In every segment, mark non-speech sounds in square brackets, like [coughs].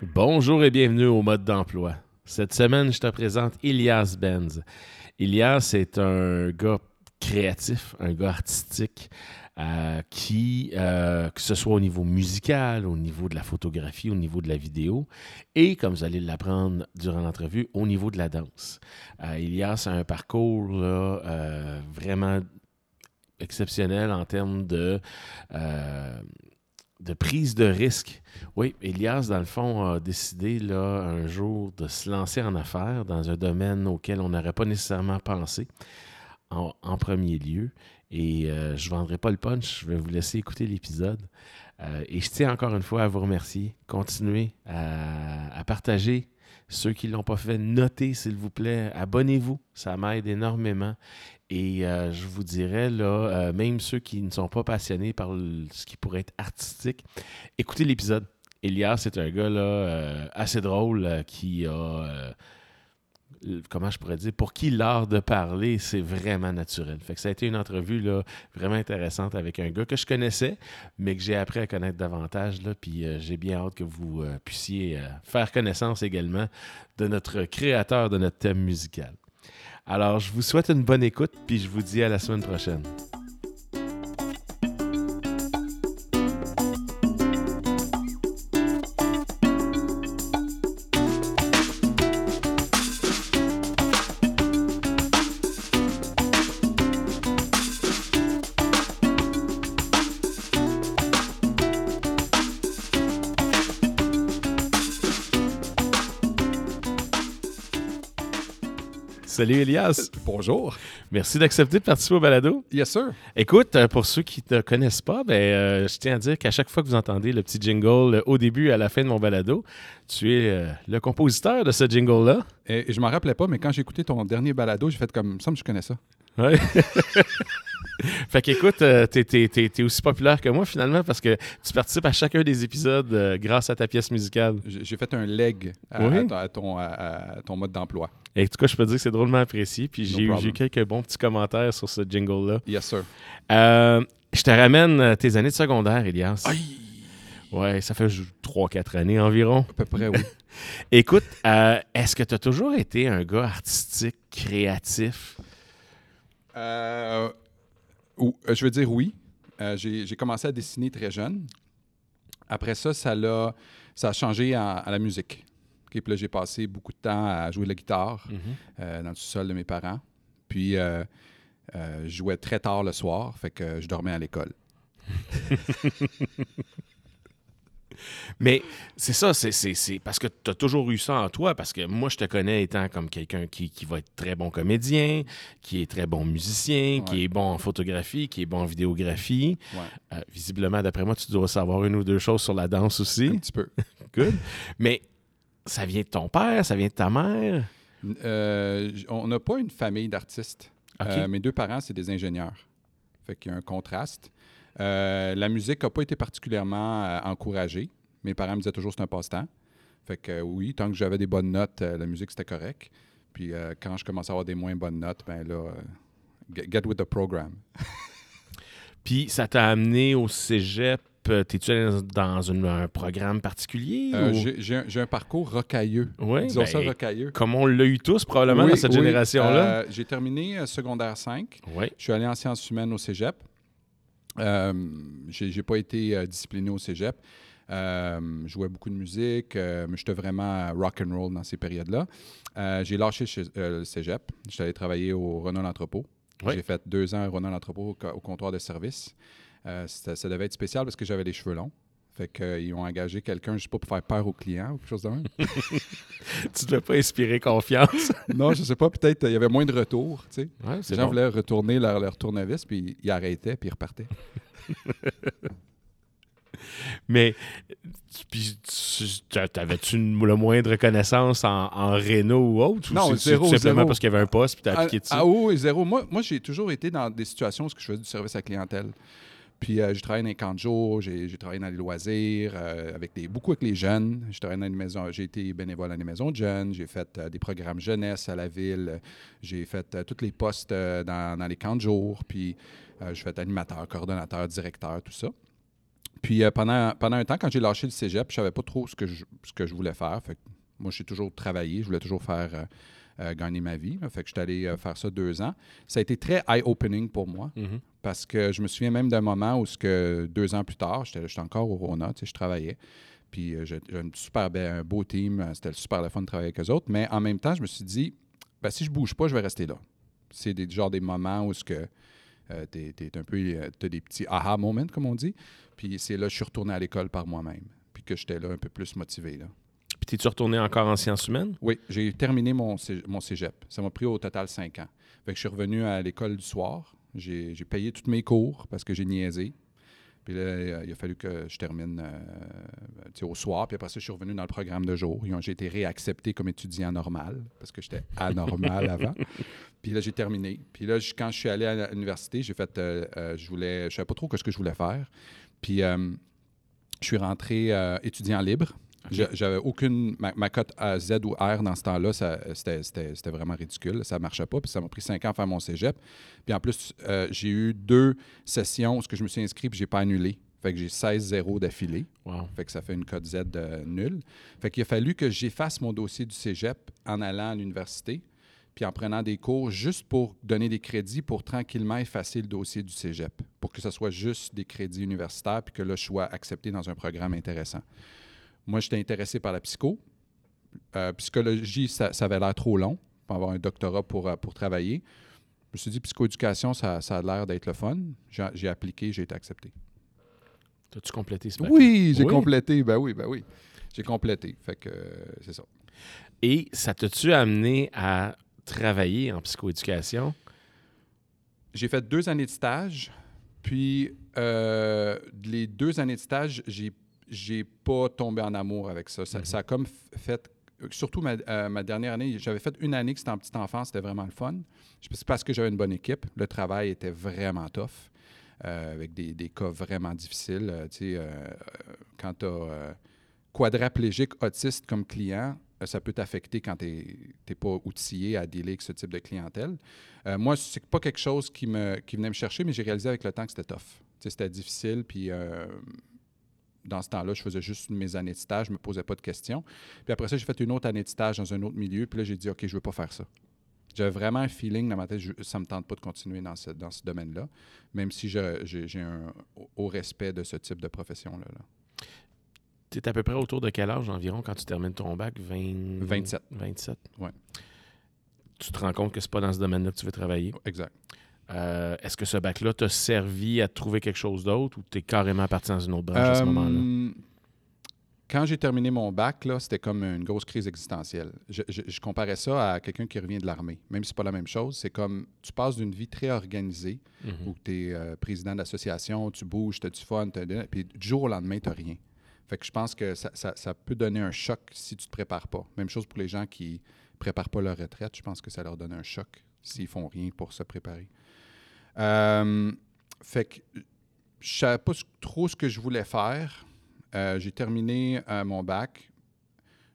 Bonjour et bienvenue au mode d'emploi. Cette semaine, je te présente Ilias Benz. Ilias est un gars créatif, un gars artistique, euh, qui, euh, que ce soit au niveau musical, au niveau de la photographie, au niveau de la vidéo, et comme vous allez l'apprendre durant l'entrevue, au niveau de la danse. Euh, Ilias a un parcours vraiment exceptionnel en termes de, de prise de risque. Oui, Elias, dans le fond, a décidé là, un jour de se lancer en affaires dans un domaine auquel on n'aurait pas nécessairement pensé en, premier lieu. Et euh, je ne vendrai pas le punch, je vais vous laisser écouter l'épisode. Euh, et je tiens encore une fois à vous remercier. Continuez à, à partager. Ceux qui ne l'ont pas fait, notez s'il vous plaît. Abonnez-vous, ça m'aide énormément. Et euh, je vous dirais, là, euh, même ceux qui ne sont pas passionnés par ce qui pourrait être artistique, écoutez l'épisode. Elias, c'est un gars là, euh, assez drôle qui a, comment je pourrais dire, pour qui l'art de parler, c'est vraiment naturel. Fait que ça a été une entrevue là, vraiment intéressante avec un gars que je connaissais, mais que j'ai appris à connaître davantage. Là, puis j'ai bien hâte que vous puissiez faire connaissance également de notre créateur de notre thème musical. Alors, je vous souhaite une bonne écoute, puis je vous dis à la semaine prochaine. Salut Elias, Bonjour. merci d'accepter de participer au balado. Yes, sir. Écoute, euh, pour ceux qui ne te connaissent pas, ben, euh, je tiens à dire qu'à chaque fois que vous entendez le petit jingle euh, au début et à la fin de mon balado, tu es euh, le compositeur de ce jingle-là. Et, et je m'en rappelais pas, mais quand j'ai écouté ton dernier balado, j'ai fait comme ça, je connais ça. Ouais. [laughs] [laughs] fait qu'écoute, euh, t'es, t'es- t'es- t'es aussi populaire que moi finalement parce que tu participes à chacun des épisodes euh, grâce à ta pièce musicale. J'ai j'ai fait un leg à, Oui? à ton- à ton, à- à ton mode d'emploi. Et en tout cas, je peux te dire que c'est drôlement apprécié. Puis j'ai, eu- problem. j'ai eu quelques bons petits commentaires sur ce jingle-là. Yes, sir. Euh, je te ramène euh, tes années de secondaire, Elias. Aïe! Ouais, ça fait 3-4 années environ. À peu près, oui. [laughs] Écoute, euh, est-ce que tu as toujours été un gars artistique, créatif? Euh, ou- euh, je veux dire oui. Euh, j'ai commencé à dessiner très jeune. Après ça, ça, l'a- ça a changé à, à la musique. Puis là, j'ai passé beaucoup de temps à jouer de la guitare euh, dans le sous-sol de mes parents. Puis, euh, euh, je jouais très tard le soir, fait que je dormais à l'école. [laughs] Mais c'est ça, c'est, parce que tu as toujours eu ça en toi, parce que moi, je te connais étant comme quelqu'un qui, qui va être très bon comédien, qui est très bon musicien, qui est bon en photographie, qui est bon en vidéographie. Ouais, Euh, visiblement, d'après moi, tu dois savoir une ou deux choses sur la danse un aussi. petit peu. [laughs] Good. Mais ça vient de ton père, ça vient de ta mère? Euh, on n'a pas une famille d'artistes. Euh, mes deux parents, c'est des ingénieurs. Fait qu'il y a un contraste. Euh, la musique n'a pas été particulièrement euh, encouragée. Mes parents me disaient toujours que c'est un passe-temps. Fait que euh, oui, tant que j'avais des bonnes notes, la musique c'était correct. Puis quand je commençais à avoir des moins bonnes notes, ben là, get, get with the program. [laughs] Puis ça t'a amené au cégep. T'es-tu allé dans, une- un programme particulier? Ou- j'ai- un, parcours rocailleux. Oui, Disons ben, ça, rocailleux. Comme on l'a eu tous probablement Oui, dans cette oui. génération-là. J'ai terminé secondaire 5. Oui. Je suis allé en sciences humaines au cégep. Euh, j'ai pas été euh, discipliné au cégep. Euh, je jouais beaucoup de musique, euh, mais j'étais vraiment rock and roll dans ces périodes-là. Euh, j'ai lâché chez, le cégep. J'étais allé travailler au Renault L'Entrepôt. J'ai fait deux ans au Renault L'Entrepôt au, co- au comptoir de service. C'était- ça devait être spécial parce que j'avais les cheveux longs. Fait qu'ils ont engagé quelqu'un, je sais pas, pour faire peur aux clients ou quelque chose de même. [laughs] Tu ne devais pas inspirer confiance. [laughs] non, je sais pas, peut-être euh, il y avait moins de retours, tu sais. Ouais, Les gens bon. voulaient retourner leur, leur tournevis, puis ils arrêtaient, puis ils repartaient. [laughs] Mais puis tu- tu- t'avais-tu le moindre connaissance en, en réno ou autre? Non, ou zéro, tout simplement zéro. parce qu'il y avait un poste puis t'as Ah, appliqué dessus? ah oui, zéro. Moi, moi j'ai toujours été dans des situations où je faisais du service à la clientèle. Puis euh, j'ai travaillé dans les camps de jour, j'ai travaillé dans les loisirs, euh, avec des, beaucoup avec les jeunes. J'ai été bénévole dans les maisons de jeunes, j'ai fait euh, des programmes jeunesse à la ville, j'ai fait tous les postes dans, les camps de jour, puis j'ai fait animateur, coordonnateur, directeur, tout ça. Puis pendant, un temps, quand j'ai lâché le cégep, je savais pas trop ce que je, ce que je voulais faire. Fait que moi, j'ai toujours travaillé, je voulais toujours faire euh, gagner ma vie. là. Fait que je suis allé euh, faire ça deux ans. Ça a été très eye-opening pour moi Mhm. parce que je me souviens même d'un moment où, ce que deux ans plus tard, j'étais encore au Rona, tu sais, je travaillais. Puis euh, j'ai un super un beau team, c'était super le fun de travailler avec eux autres. Mais en même temps, je me suis dit, ben, si je bouge pas, je vais rester là. C'est des, genre des moments où ce que euh, t'es, t'es un peu, euh, t'as des petits aha moments, comme on dit. Puis c'est là que je suis retourné à l'école par moi-même. Puis que j'étais là un peu plus motivé. Là. T'es-tu retourné encore en sciences humaines? Oui, j'ai terminé mon, mon cégep. Ça m'a pris au total cinq ans. Fait que je suis revenu à l'école du soir. J'ai payé tous mes cours parce que j'ai niaisé. Puis là, il a fallu que je termine euh, au soir. Puis après ça, je suis revenu dans le programme de jour. J'ai été réaccepté comme étudiant normal parce que j'étais anormal [laughs] avant. Puis là, j'ai terminé. Puis là, je- quand je suis allé à l'université, j'ai fait, euh, euh, je voulais, je savais pas trop ce que je voulais faire. Puis je suis rentré étudiant libre. J'avais aucune. Ma, ma cote à Z ou R dans ce temps-là, c'était- vraiment ridicule. Ça ne marchait pas. Puis ça m'a pris cinq ans à faire mon cégep. Puis en plus, euh, j'ai eu deux sessions où je me suis inscrit puis je n'ai pas annulé. Fait que j'ai 16-0 d'affilée. Wow. Fait que ça fait une cote Z de nul. Fait qu'il a fallu que j'efface mon dossier du cégep en allant à l'université, puis en prenant des cours juste pour donner des crédits pour tranquillement effacer le dossier du cégep, pour que ce soit juste des crédits universitaires, puis que là, je sois accepté dans un programme intéressant. Moi, j'étais intéressé par la psycho. Euh, psychologie, ça, ça avait l'air trop long pour avoir un doctorat pour, euh, pour travailler. Je me suis dit, psychoéducation, ça, ça a l'air d'être le fun. J'ai appliqué, j'ai été accepté. T'as-tu complété ce bac? Oui, j'ai Oui. complété. Ben oui, ben oui. J'ai complété. Fait que euh, c'est ça. Et ça t'a-tu amené à travailler en psychoéducation? J'ai fait deux années de stage. Puis euh, les deux années de stage, j'ai j'ai pas tombé en amour avec ça. Ça, Mhm. ça a comme fait. Surtout ma, euh, ma dernière année, j'avais fait une année que c'était en petite enfance, c'était vraiment le fun. C'est parce que j'avais une bonne équipe. Le travail était vraiment tough, euh, avec des, des cas vraiment difficiles. Euh, tu sais, euh, euh, quand tu as quadraplégique autiste comme client, euh, ça peut t'affecter quand tu n'es pas outillé à dealer avec ce type de clientèle. Euh, moi, c'est pas quelque chose qui, me, qui venait me chercher, mais j'ai réalisé avec le temps que c'était tough. Tu sais, C'était difficile, puis euh, dans ce temps-là, je faisais juste mes années de stage, je me posais pas de questions. Puis après ça, j'ai fait une autre année de stage dans un autre milieu, puis là, j'ai dit, OK, je veux pas faire ça. J'avais vraiment un feeling dans ma tête, je, ça me tente pas de continuer dans ce, dans ce domaine-là, même si j'ai un haut- respect de ce type de profession-là. là. Tu à peu près autour de quel âge environ quand tu termines ton bac? 20... 27. 27? Ouais. Tu te rends compte que c'est pas dans ce domaine-là que tu veux travailler? Exact. Euh, Est-ce que ce bac-là t'a servi à trouver quelque chose d'autre ou tu es carrément parti dans une autre branche à ce Euh, moment-là? Quand j'ai terminé mon bac, c'était comme une grosse crise existentielle. Je, je- je comparais ça à quelqu'un qui revient de l'armée. Même si c'est pas la même chose, c'est comme tu passes d'une vie très organisée Mhm. où tu es président d'association, tu bouges, tu as du fun, de- puis du jour au lendemain, tu n'as rien. Fait que je pense que ça, ça- ça peut donner un choc si tu te prépares pas. Même chose pour les gens qui préparent pas leur retraite. Je pense que ça leur donne un choc s'ils font rien pour se préparer. Euh, fait que je savais pas trop ce que je voulais faire. Euh, j'ai terminé euh, mon bac.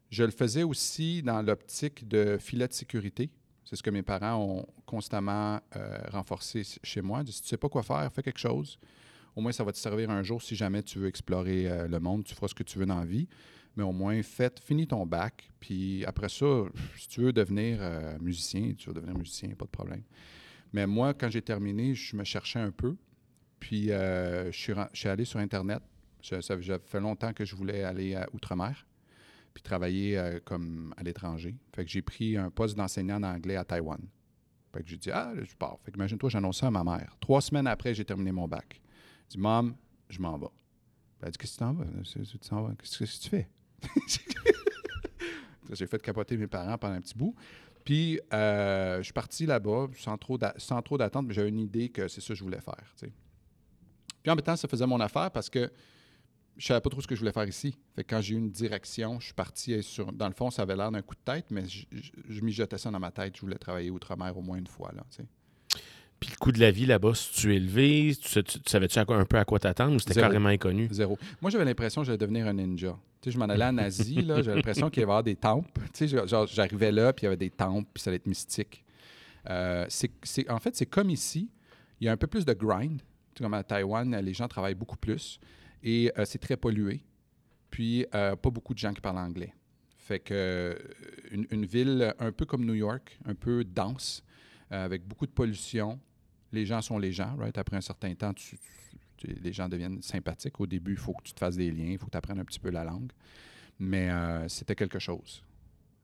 Je le faisais aussi dans l'optique de filet de sécurité. C'est ce que mes parents ont constamment renforcé chez moi. Si tu sais pas quoi faire, fais quelque chose. Au moins, ça va te servir un jour si jamais tu veux explorer le monde. Tu feras ce que tu veux dans la vie. Mais au moins, finis ton bac. Puis après ça, si tu veux devenir musicien, tu veux devenir musicien, pas de problème. Mais moi, quand j'ai terminé, je me cherchais un peu. Puis euh, je, suis, allé sur Internet. Ça fait longtemps que je voulais aller à Outre-mer, puis travailler euh, comme à l'étranger. Fait que j'ai pris un poste d'enseignant d'anglais à Taïwan. Fait que j'ai dit, ah, je pars. Fait que imagine-toi, j'annonce ça à ma mère. Trois semaines après, j'ai terminé mon bac. Je dis, Mom, je m'en vais. Elle dit, qu'est-ce que tu t'en vas? Qu'est-ce que tu fais? [laughs] j'ai fait capoter mes parents pendant un petit bout. Puis, euh, je suis parti là-bas sans trop d'attente, mais j'avais une idée que c'est ça que je voulais faire. Puis en même temps, ça faisait mon affaire parce que je savais pas trop ce que je voulais faire ici. Fait que quand j'ai eu une direction, je suis parti sur. Dans le fond, ça avait l'air d'un coup de tête, mais je, je, je mijotais ça dans ma tête. Je voulais travailler outre-mer au moins une fois. Là. Puis le coût de la vie là-bas, si tu es élevé, tu, tu- tu savais-tu un peu à quoi t'attendre ou c'était carrément inconnu? Zéro. Moi, j'avais l'impression que j'allais devenir un ninja. Tu sais, je m'en allais en Asie, là, j'avais l'impression qu'il y avait des temples. Tu sais, genre, j'arrivais là, puis il y avait des temples, puis ça allait être mystique. Euh, c'est, c'est- en fait, c'est comme ici. Il y a un peu plus de grind. Tu sais, comme à Taïwan, les gens travaillent beaucoup plus. Et euh, c'est très pollué. Puis, euh, pas beaucoup de gens qui parlent anglais. Fait que euh, une, une ville un peu comme New York, un peu dense, euh, avec beaucoup de pollution. Les gens sont les gens, right? Après un certain temps, tu- tu- tu- les gens deviennent sympathiques. Au début, il faut que tu te fasses des liens, il faut que tu apprennes un petit peu la langue. Mais euh, c'était quelque chose.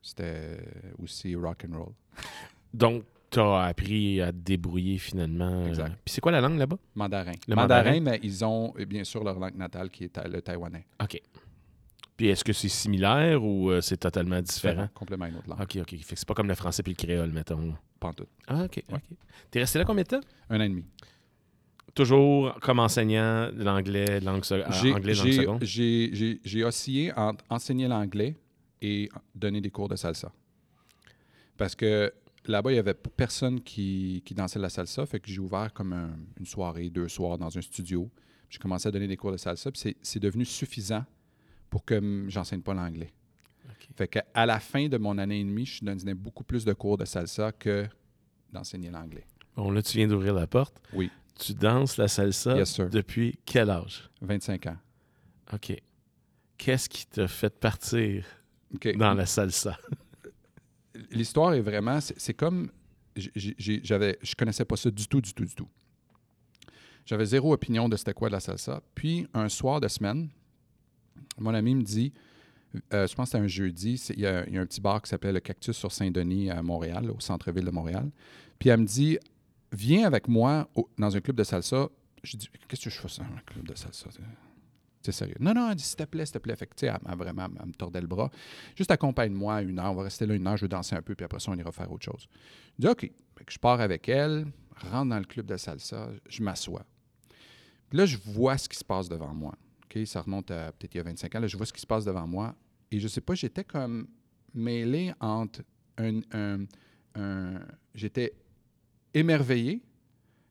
C'était aussi rock and roll. Donc, tu as appris à te débrouiller finalement. Exact. Euh, Puis c'est quoi la langue là-bas? Mandarin. Le mandarin, mandarin? mais ils ont euh, bien sûr leur langue natale qui est le taïwanais. OK. Puis est-ce que c'est similaire ou c'est totalement différent? Complètement une autre langue. OK, OK. Fait que c'est pas comme le français puis le créole, mettons. Pas en tout. Ah, OK. T'es resté là combien de temps? Un an et demi. Toujours comme enseignant de l'anglais, langue, anglais, langue seconde? J'ai oscillé entre enseigner l'anglais et donner des cours de salsa. Parce que là-bas, il n'y avait personne qui, qui dansait la salsa. Fait que j'ai ouvert comme un- une soirée, deux soirs dans un studio. J'ai commencé à donner des cours de salsa. Puis c'est- devenu suffisant pour que j'enseigne pas l'anglais. OK. Fait que à la fin de mon année et demie, je donnais beaucoup plus de cours de salsa que d'enseigner l'anglais. Bon, là, tu viens d'ouvrir la porte. Oui. Tu danses la salsa Yes, depuis quel âge? 25 ans. OK. Qu'est-ce qui t'a fait partir dans la salsa? [laughs] l'histoire est vraiment, c'est comme, j'avais, je connaissais pas ça du tout, du tout, du tout. J'avais zéro opinion de c'était quoi de la salsa. Puis un soir de semaine, mon ami me dit, euh, je pense que c'était un jeudi, il y, a un petit bar qui s'appelle le Cactus sur Saint-Denis à Montréal, au centre-ville de Montréal. Puis elle me dit, viens avec moi dans un club de salsa. Je dis, qu'est-ce que je fais ça un club de salsa? C'est sérieux. Non, non, elle dit, s'il te plaît, s'il te plaît. Fait elle vraiment, elle me tordait le bras. Juste accompagne-moi une heure, on va rester là une heure, je vais danser un peu, puis après ça, on ira faire autre chose. Je dis, OK. Je pars avec elle, rentre dans le club de salsa, je m'assois. Puis là, je vois ce qui se passe devant moi. OK? Ça remonte à peut-être il y a 25 ans. Là, je vois ce qui se passe devant moi. Et je sais pas, j'étais comme mêlé entre un. un- un- j'étais émerveillé,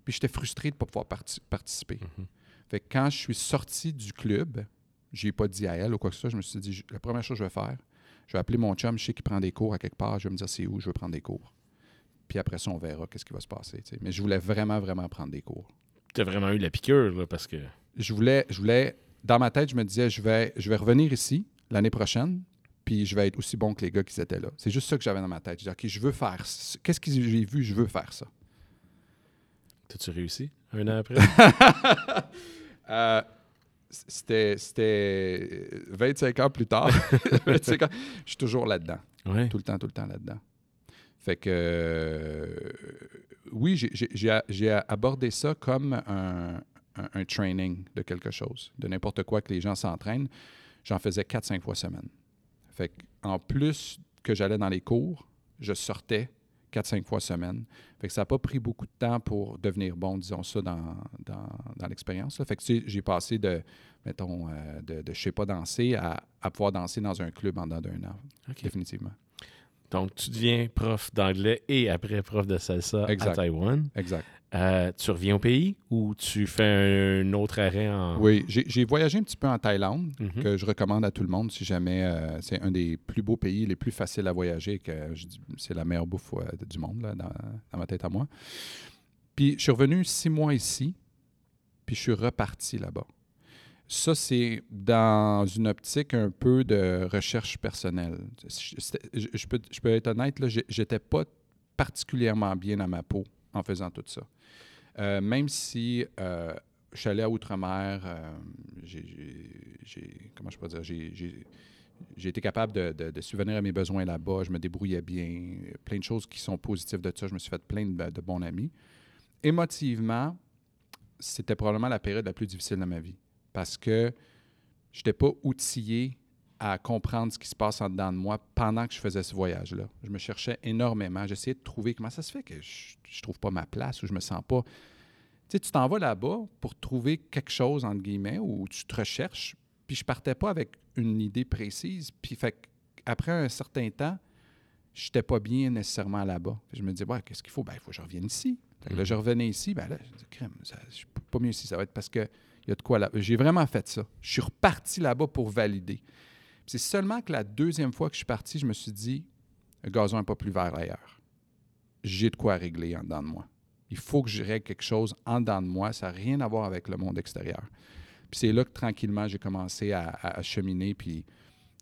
puis j'étais frustré de ne pas pouvoir parti- participer. Mhm. Fait que quand je suis sorti du club, j'ai pas dit à elle ou quoi que ce soit, je me suis dit, la première chose que je vais faire, je vais appeler mon chum, je sais qu'il prend des cours à quelque part, je vais me dire c'est où je veux prendre des cours. Puis après ça, on verra qu'est-ce qui va se passer. tu. Mais je voulais vraiment, vraiment prendre des cours. T'as vraiment eu la piqûre, là, parce que... Je voulais, je voulais, dans ma tête, je me disais, je vais, je vais revenir ici l'année prochaine, puis je vais être aussi bon que les gars qui étaient là. C'est juste ça que j'avais dans ma tête. Je disais, OK, je veux faire, qu'est-ce que j'ai vu, je veux faire ça. T'as-tu réussi un an après? [laughs] Euh, c'était, c'était 25 ans plus tard. [laughs] [laughs] 25 ans. Je suis toujours là-dedans. ouais. Tout le temps, tout le temps là-dedans. Fait que, euh, oui, j'ai abordé ça comme un, un- un training de quelque chose, de n'importe quoi que les gens s'entraînent. J'en faisais 4-5 fois semaine. Fait que, en plus que j'allais dans les cours, je sortais 4-5 fois semaine. Fait que ça n'a pas pris beaucoup de temps pour devenir bon, disons ça, dans, dans, dans l'expérience. Fait que tu sais, j'ai passé de, mettons, euh, de, de je sais pas danser à, à pouvoir danser dans un club en dedans d'un an, définitivement. Donc, tu deviens prof d'anglais et après prof de salsa Exact. à Taïwan. Exact. Euh, tu reviens au pays ou tu fais un autre arrêt en... Oui, j'ai voyagé un petit peu en Thaïlande, Mhm. que je recommande à tout le monde si jamais euh, c'est un des plus beaux pays, les plus faciles à voyager, que je dis- c'est la meilleure bouffe euh, du monde, là, dans, dans ma tête à moi. Puis je suis revenu six mois ici, puis je suis reparti là-bas. Ça, c'est dans une optique un peu de recherche personnelle. Je, peux, être honnête, j'étais pas particulièrement bien à ma peau en faisant tout ça. Euh, même si euh, je suis allé à Outre-mer, euh, j'ai- comment je peux dire, j'ai- été capable de, de- de subvenir à mes besoins là-bas, je me débrouillais bien, plein de choses qui sont positives de ça, je me suis fait plein de, de bons amis. Émotivement, c'était probablement la période la plus difficile de ma vie parce que je n'étais pas outillé à comprendre ce qui se passe en dedans de moi pendant que je faisais ce voyage-là. Je me cherchais énormément. J'essayais de trouver comment ça se fait que je ne trouve pas ma place ou je me sens pas. Tu sais, tu t'en vas là-bas pour trouver quelque chose, entre guillemets, où tu te recherches. Puis je partais pas avec une idée précise. Puis fait après un certain temps, je n'étais pas bien nécessairement là-bas. Je me disais, ouais, qu'est-ce qu'il faut? Ben, il faut que je revienne ici. Fait que là, je revenais ici. Ben là, je dis, crème, ça- je suis pas mieux ici. Ça va être parce que J'ai vraiment fait ça. Je suis reparti là-bas pour valider. C'est seulement que la deuxième fois que je suis parti, je me suis dit, le gazon n'est pas plus vert ailleurs. J'ai de quoi régler en dedans de moi. Il faut que je règle quelque chose en dedans de moi. Ça n'a rien à voir avec le monde extérieur. C'est là que tranquillement, j'ai commencé à, cheminer, puis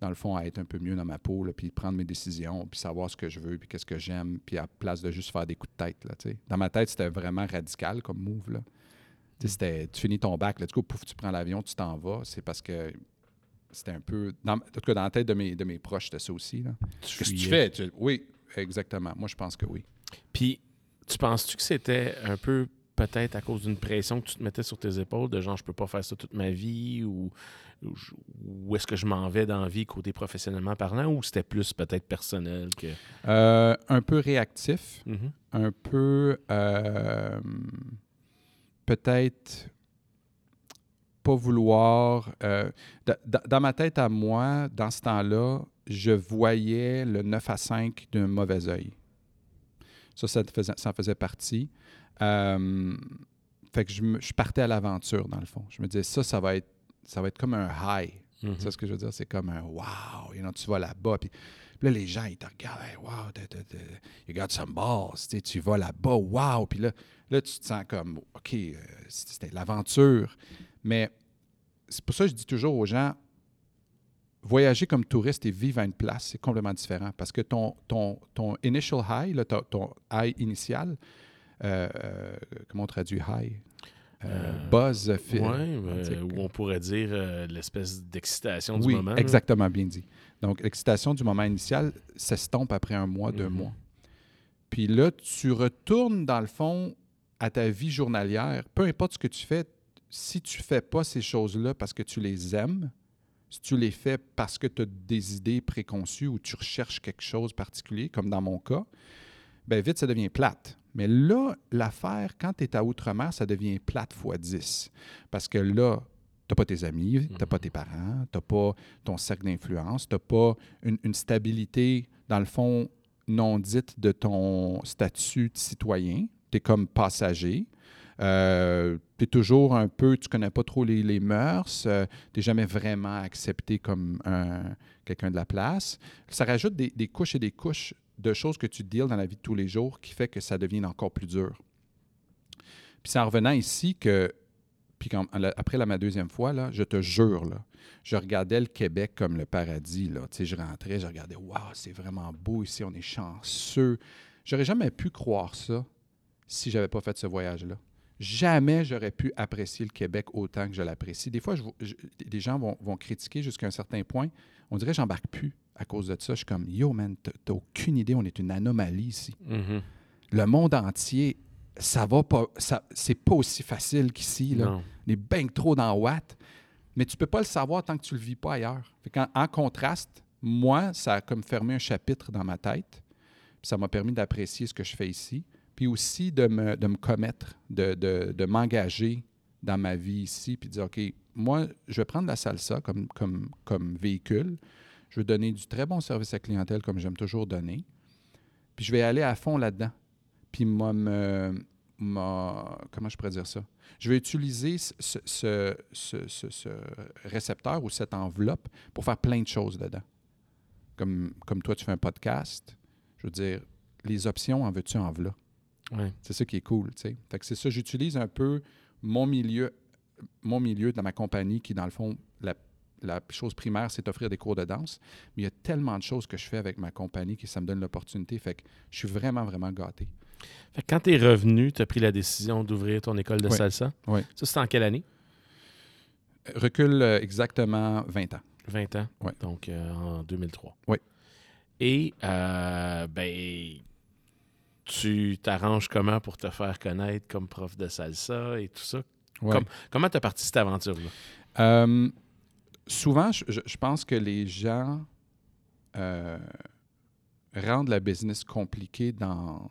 dans le fond, à être un peu mieux dans ma peau, puis prendre mes décisions, puis savoir ce que je veux, puis qu'est-ce que j'aime, puis à place de juste faire des coups de tête. Là, dans ma tête, c'était vraiment radical comme move. C'était, tu finis ton bac, là, du coup, pouf, tu prends l'avion, tu t'en vas. C'est parce que c'était un peu. Dans, en tout cas, dans la tête de mes, de mes proches, c'était ça aussi. Qu'est-ce que tu fais? Tu- oui, exactement. Moi, je pense que oui. Puis, tu penses-tu que c'était un peu peut-être à cause d'une pression que tu te mettais sur tes épaules, de genre, je peux pas faire ça toute ma vie, ou, est-ce que je m'en vais dans la vie côté professionnellement parlant, ou c'était plus peut-être personnel que. Euh, un peu réactif, Mhm. un peu euh, peut-être pas vouloir. euh, da- da- dans ma tête à moi, dans ce temps-là, je voyais le 9 à 5 d'un mauvais œil. Ça, ça, faisait, ça en faisait partie. Euh, fait que je, me- je partais à l'aventure, dans le fond. Je me disais, ça, ça va être, ça va être comme un high. Tu sais ce que je veux dire? C'est comme un wow, you know, tu vas là-bas. Puis, puis là, les gens, ils te regardent, hey, wow, you got some balls. Tu, sais, tu vas là-bas, wow. Puis là, là, tu te sens comme, OK, euh, c'était l'aventure. Mais c'est pour ça que je dis toujours aux gens, voyager comme touriste et vivre à une place, c'est complètement différent. Parce que ton, ton, ton initial high, là, ton, ton high initial, euh, euh, comment on traduit high? Euh, buzz, fi- Ouais, que- ou on pourrait dire l'espèce d'excitation du oui, moment. là. exactement, bien dit. Donc, l'excitation du moment initial s'estompe après un mois, deux Mhm. mois. Puis là, tu retournes, dans le fond, à ta vie journalière. Peu importe ce que tu fais, si tu fais pas ces choses-là parce que tu les aimes, si tu les fais parce que tu as des idées préconçues ou tu recherches quelque chose de particulier, comme dans mon cas, ben vite, ça devient plate. Mais là, l'affaire, quand tu es à Outre-mer, ça devient plate fois 10. Parce que là, tu n'as pas tes amis, tu n'as pas tes parents, tu n'as pas ton cercle d'influence, tu n'as pas une, une stabilité, dans le fond, non dite de ton statut de citoyen. Comme passager. Euh, tu es toujours un peu, tu connais pas trop les, les mœurs, euh, tu n'es jamais vraiment accepté comme un- quelqu'un de la place. Ça rajoute des, couches et des couches de choses que tu deals dans la vie de tous les jours qui fait que ça devient encore plus dur. Puis c'est en revenant ici que, puis après la, ma deuxième fois, là, je te jure, là, je regardais le Québec comme le paradis. Là. Je rentrais, je regardais, waouh, c'est vraiment beau ici, on est chanceux. J'aurais jamais pu croire ça si j'avais pas fait ce voyage-là. Jamais j'aurais pu apprécier le Québec autant que je l'apprécie. Des fois, je, je- des gens vont, vont critiquer jusqu'à un certain point. On dirait que j'embarque plus à cause de ça. Je suis comme, yo, man, t'as aucune idée, on est une anomalie ici. Mhm. Le monde entier, ça va pas, ça, c'est pas aussi facile qu'ici. On est bien trop dans Watt. Mais tu peux pas le savoir tant que tu le vis pas ailleurs. Fait en contraste, moi, ça a comme fermé un chapitre dans ma tête. Ça m'a permis d'apprécier ce que je fais ici. Puis aussi de me, de me commettre, de, de- de m'engager dans ma vie ici. Puis de dire, OK, moi, je vais prendre la salsa comme, comme, comme véhicule. Je vais donner du très bon service à clientèle comme j'aime toujours donner. Puis je vais aller à fond là-dedans. Puis moi, me, comment je pourrais dire ça? Je vais utiliser ce, ce- ce- ce- ce- ce récepteur ou cette enveloppe pour faire plein de choses dedans. Comme, comme toi, tu fais un podcast. Je veux dire, les options, en veux-tu, en. Ouais. C'est ça qui est cool, tu sais. Fait que c'est ça, j'utilise un peu mon milieu, mon milieu dans ma compagnie qui, dans le fond, la, la chose primaire, c'est offrir des cours de danse. Mais il y a tellement de choses que je fais avec ma compagnie que ça me donne l'opportunité. Fait que je suis vraiment, vraiment gâté. Fait que quand tu es revenu, tu as pris la décision d'ouvrir ton école de salsa? Ouais. Ça, c'était en quelle année? Recule euh, exactement 20 ans. 20 ans? Ouais. Donc, euh, en 2003. Ouais. Et, euh, ben, tu t'arranges comment pour te faire connaître comme prof de salsa et tout ça? Ouais. Comme- comment tu as parti cette aventure-là? Euh, souvent, je, pense que les gens euh, rendent la business compliquée dans,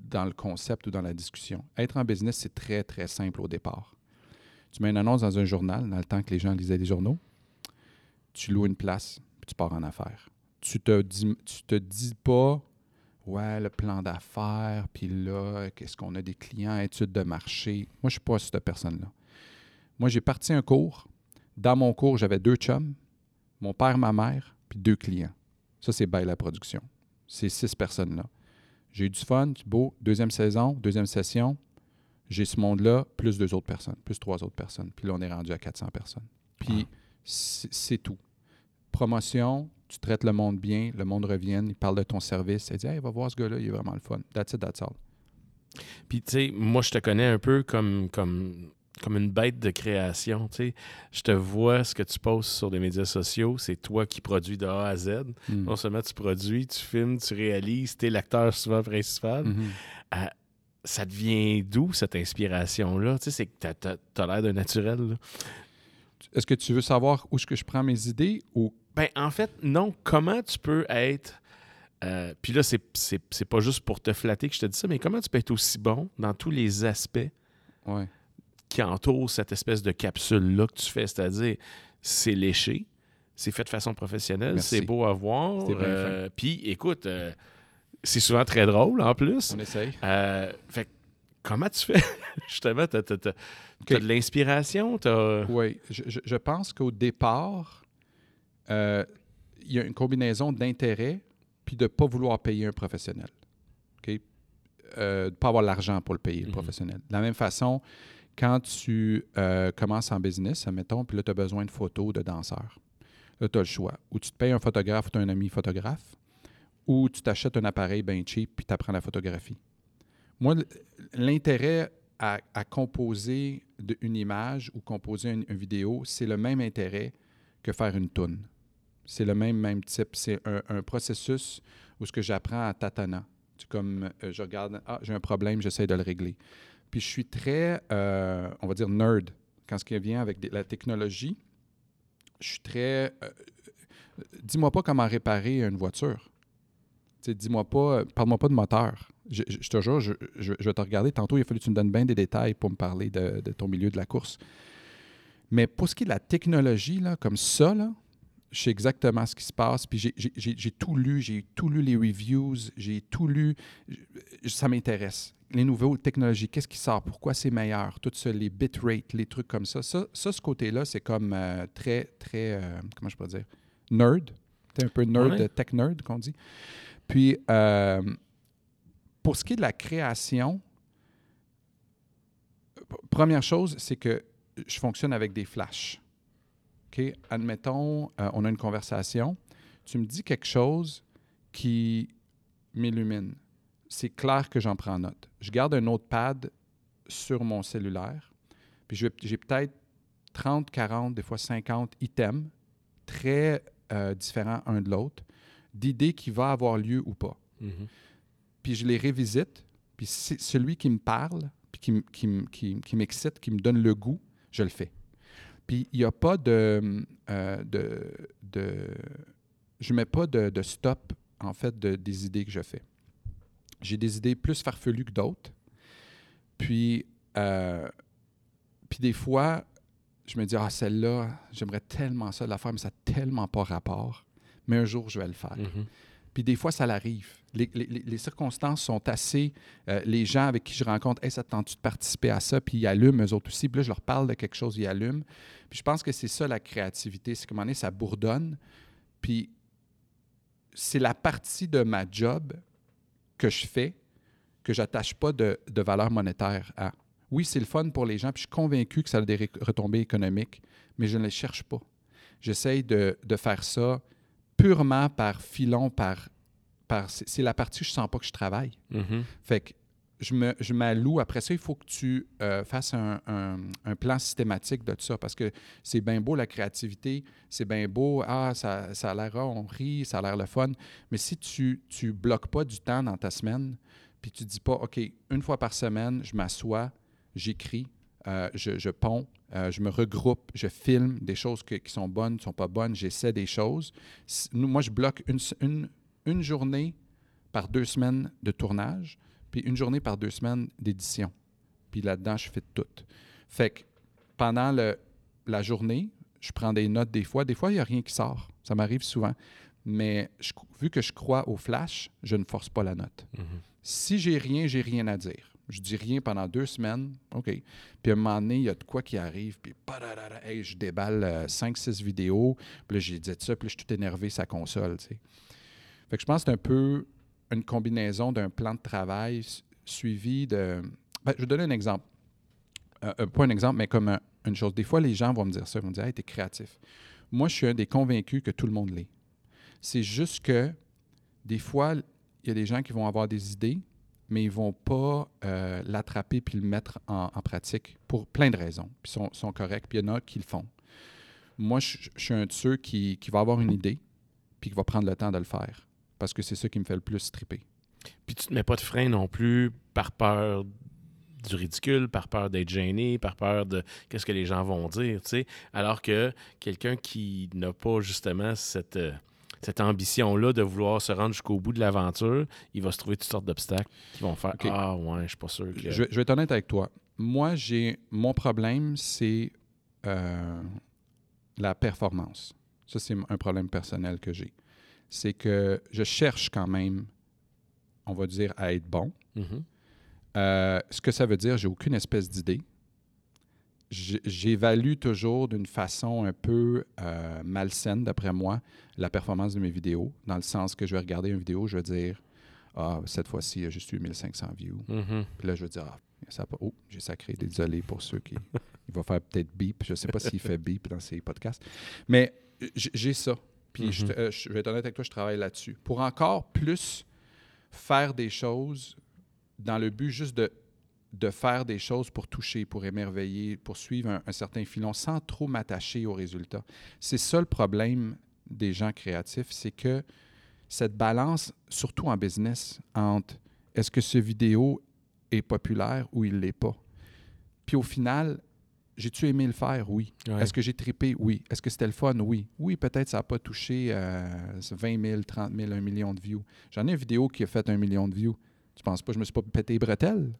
dans le concept ou dans la discussion. Être en business, c'est très, très simple au départ. Tu mets une annonce dans un journal, dans le temps que les gens lisaient les journaux. Tu loues une place, puis tu pars en affaires. Tu te dis, tu te dis pas, ouais, le plan d'affaires, puis là, qu'est-ce qu'on a des clients, études de marché. Moi, je suis pas cette personne-là. Moi, j'ai parti un cours. Dans mon cours, j'avais deux chums, mon père, ma mère, puis deux clients. Ça, c'est Bail la production. Ces six personnes-là. J'ai eu du fun, du beau. Deuxième saison, deuxième session. J'ai ce monde-là, plus deux autres personnes, plus trois autres personnes. Puis là, on est rendu à 400 personnes. Puis Ah. c'est tout. Promotion, tu traites le monde bien, le monde revient, il parle de ton service, il dit Hey, va voir ce gars-là, il est vraiment le fun. That's it, that's all. Puis, tu sais, moi, je te connais un peu comme, comme, comme une bête de création. Tu sais, je te vois ce que tu postes sur les médias sociaux. C'est toi qui produis de A à Z. Mm. Non seulement tu produis, tu filmes, tu réalises, tu es l'acteur souvent principal. Mhm. Ça devient d'où cette inspiration-là? Tu sais, c'est que t'as- t'as t'as l'air d'un naturel. Est-ce que tu veux savoir où est-ce que je prends mes idées ou Ben, en fait, non. Comment tu peux être. euh, Puis là, c'est- pas juste pour te flatter que je te dis ça, mais comment tu peux être aussi bon dans tous les aspects ouais. qui entourent cette espèce de capsule-là que tu fais? C'est-à-dire, c'est léché, c'est fait de façon professionnelle, c'est beau à voir. Euh, Puis, écoute, euh, c'est souvent très drôle en plus. On essaye. Fait que comment tu fais? [laughs] Justement, t'as t'as- t'as- t'as Ok. de l'inspiration. Oui, je, je- je pense qu'au départ, euh, il y a une combinaison d'intérêt puis de ne pas vouloir payer un professionnel. Euh, de ne pas avoir l'argent pour le payer, le Mhm. professionnel. De la même façon, quand tu euh, commences en business, admettons, puis là, tu as besoin de photos de danseurs. Là, tu as le choix. Ou tu te payes un photographe ou tu as un ami photographe, ou tu t'achètes un appareil bien cheap puis tu apprends la photographie. Moi, l'intérêt à, à composer de- une image ou composer une, une vidéo, c'est le même intérêt que faire une toune. C'est le même, même type. C'est un, processus où ce que j'apprends à tâtonnant. Comme euh, je regarde, ah, j'ai un problème, j'essaie de le régler. Puis je suis très, euh, on va dire, nerd quand ce qui vient avec la technologie. Je suis très. euh, dis-moi pas comment réparer une voiture. Dis-moi pas, parle-moi pas de moteur. Je, te jure, je, je- je vais te regarder. Tantôt, il a fallu que tu me donnes bien des détails pour me parler de, de ton milieu de la course. Mais pour ce qui est de la technologie, là, comme ça, là, je sais exactement ce qui se passe. Puis j'ai- tout lu, j'ai tout lu les reviews, j'ai tout lu. Ça m'intéresse. Les nouvelles technologies, qu'est-ce qui sort, pourquoi c'est meilleur, tout ça, les bitrates, les trucs comme ça. Ça, ça ce côté-là, c'est comme euh, très, très, euh, comment je peux dire, nerd. T'es un peu nerd, Ouais. tech nerd, qu'on dit. Puis, euh, pour ce qui est de la création, première chose, c'est que je fonctionne avec des flashs. OK? Admettons, euh, on a une conversation. Tu me dis quelque chose qui m'illumine. C'est clair que j'en prends note. Je garde un notepad sur mon cellulaire. Puis j'ai peut-être 30, 40, des fois 50 items très euh, différents un de l'autre, d'idées qui vont avoir lieu ou pas Mhm. puis je les révisite, puis c'est celui qui me parle, puis qui, m- qui, m- qui, qui m'excite, qui me donne le goût, je le fais. Puis il n'y a pas de, euh, de, Je mets pas de, stop, en fait, de, des idées que je fais. J'ai des idées plus farfelues que d'autres. Puis, euh, puis des fois, je me dis, ah, celle-là, j'aimerais tellement ça la faire, mais ça n'a tellement pas rapport. Mais un jour, je vais le faire. Mhm. Puis des fois, ça l'arrive. Les, circonstances sont assez. euh, les gens avec qui je rencontre, hey, ça te tente-tu de participer à ça? Puis ils allument eux autres aussi. Puis là, je leur parle de quelque chose, ils allument. Puis je pense que c'est ça la créativité. C'est donné, ça bourdonne. Puis c'est la partie de ma job que je fais que j'attache pas de, valeur monétaire à. Oui, c'est le fun pour les gens, puis je suis convaincu que ça a des retombées économiques, mais je ne les cherche pas. J'essaye de, de faire ça purement par filon, par. par c'est la partie où je sens pas que je travaille. Mhm. Fait que je me- je m'alloue. Après ça, il faut que tu euh, fasses un, un- un plan systématique de tout ça parce que c'est bien beau la créativité, c'est bien beau, ah, ça, ça a l'air, on rit, ça a l'air le fun. Mais si tu ne bloques pas du temps dans ta semaine, puis tu dis pas, OK, une fois par semaine, je m'assois, j'écris, euh, je, je ponds, euh, je me regroupe, je filme des choses que- qui sont bonnes, qui sont pas bonnes, j'essaie des choses. Moi, je bloque une, s- une, une journée par deux semaines de tournage, puis une journée par deux semaines d'édition. Puis là-dedans, je fais tout. Fait que pendant le- la journée, je prends des notes des fois. Des fois, il n'y a rien qui sort. Ça m'arrive souvent. Mais je- vu que je crois au flash, je ne force pas la note. Mhm. Si j'ai rien, j'ai rien à dire. Je dis rien pendant deux semaines, OK. Puis à un moment donné, il y a de quoi qui arrive, puis hey, je déballe 5-6 vidéos, puis là, j'ai dit ça, puis je suis tout énervé sa console, tu sais. Fait que je pense que c'est un peu une combinaison d'un plan de travail suivi de... Ben, je vais donner un exemple. euh, euh, pas un exemple, mais comme un- une chose. Des fois, les gens vont me dire ça, ils vont me dire Hey, t'es créatif. Moi, je suis un des convaincus que tout le monde l'est. C'est juste que des fois, il y a des gens qui vont avoir des idées, mais ils vont pas euh, l'attraper puis le mettre en, pratique pour plein de raisons. Puis sont, sont corrects, puis il y en a qui le font. Moi, je, suis un de ceux qui, va avoir une idée, puis qui va prendre le temps de le faire. Parce que c'est ça qui me fait le plus triper. Puis tu te mets pas de frein non plus par peur du ridicule, par peur d'être gêné, par peur de qu'est-ce que les gens vont dire, tu sais. Alors que quelqu'un qui n'a pas justement cette, euh, cette ambition-là de vouloir se rendre jusqu'au bout de l'aventure, il va se trouver toutes sortes d'obstacles qui vont faire. Ah ouais, je suis pas sûr que. Je, vais- je vais être honnête avec toi. Moi, j'ai mon problème, c'est euh, la performance. Ça, c'est un problème personnel que j'ai. C'est que je cherche quand même, on va dire, à être bon. Mhm. Euh, ce que ça veut dire, j'ai aucune espèce d'idée. J'évalue toujours d'une façon un peu euh, malsaine, d'après moi, la performance de mes vidéos, dans le sens que je vais regarder une vidéo, je vais dire Ah, cette fois-ci, il y a juste eu 1500 views. Mhm. Puis là, je vais dire, ah, ça pas. Oh, j'ai sacré, désolé pour ceux qui. Il va faire peut-être beep. Je ne sais pas s'il fait beep dans ses podcasts. Mais j'ai ça. Puis je, Mhm. te- euh, je vais être honnête avec toi, je travaille là-dessus. Pour encore plus faire des choses dans le but juste de, de faire des choses pour toucher, pour émerveiller, pour suivre un, un certain filon sans trop m'attacher aux résultats. C'est ça le problème des gens créatifs, c'est que cette balance, surtout en business, entre est-ce que ce vidéo est populaire ou il ne l'est pas? Puis au final, j'ai-tu aimé le faire? Oui. Ouais. Est-ce que j'ai trippé? Oui. Est-ce que c'était le fun? Oui. Oui, peut-être ça n'a pas touché euh, 20 000, 30 000, 1 million de views. J'en ai une vidéo qui a fait un million de views. Tu penses pas que je me suis pas pété les bretelles?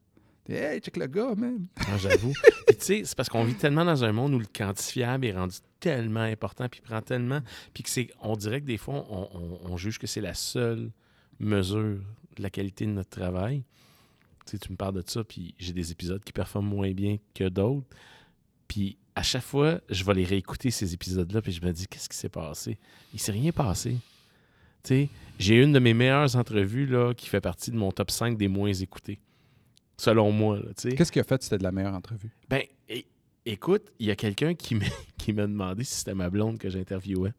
Hey, check le gars, man! Ah, J'avoue. [laughs] Tu sais, c'est parce qu'on vit tellement dans un monde où le quantifiable est rendu tellement important, puis prend tellement, puis que c'est, on dirait que des fois, on, on- on juge que c'est la seule mesure de la qualité de notre travail. Tu sais, tu me parles de ça, puis j'ai des épisodes qui performent moins bien que d'autres. Puis à chaque fois, je vais les réécouter, ces épisodes-là, puis je me dis, qu'est-ce qui s'est passé? Il s'est rien passé. Tu sais, j'ai une de mes meilleures entrevues là, qui fait partie de mon top 5 des moins écoutés. Selon moi. Qu'est-ce qui a fait c'était de la meilleure entrevue? Ben, écoute, il y a quelqu'un qui m'a [laughs] qui m'a demandé si c'était ma blonde que j'interviewais.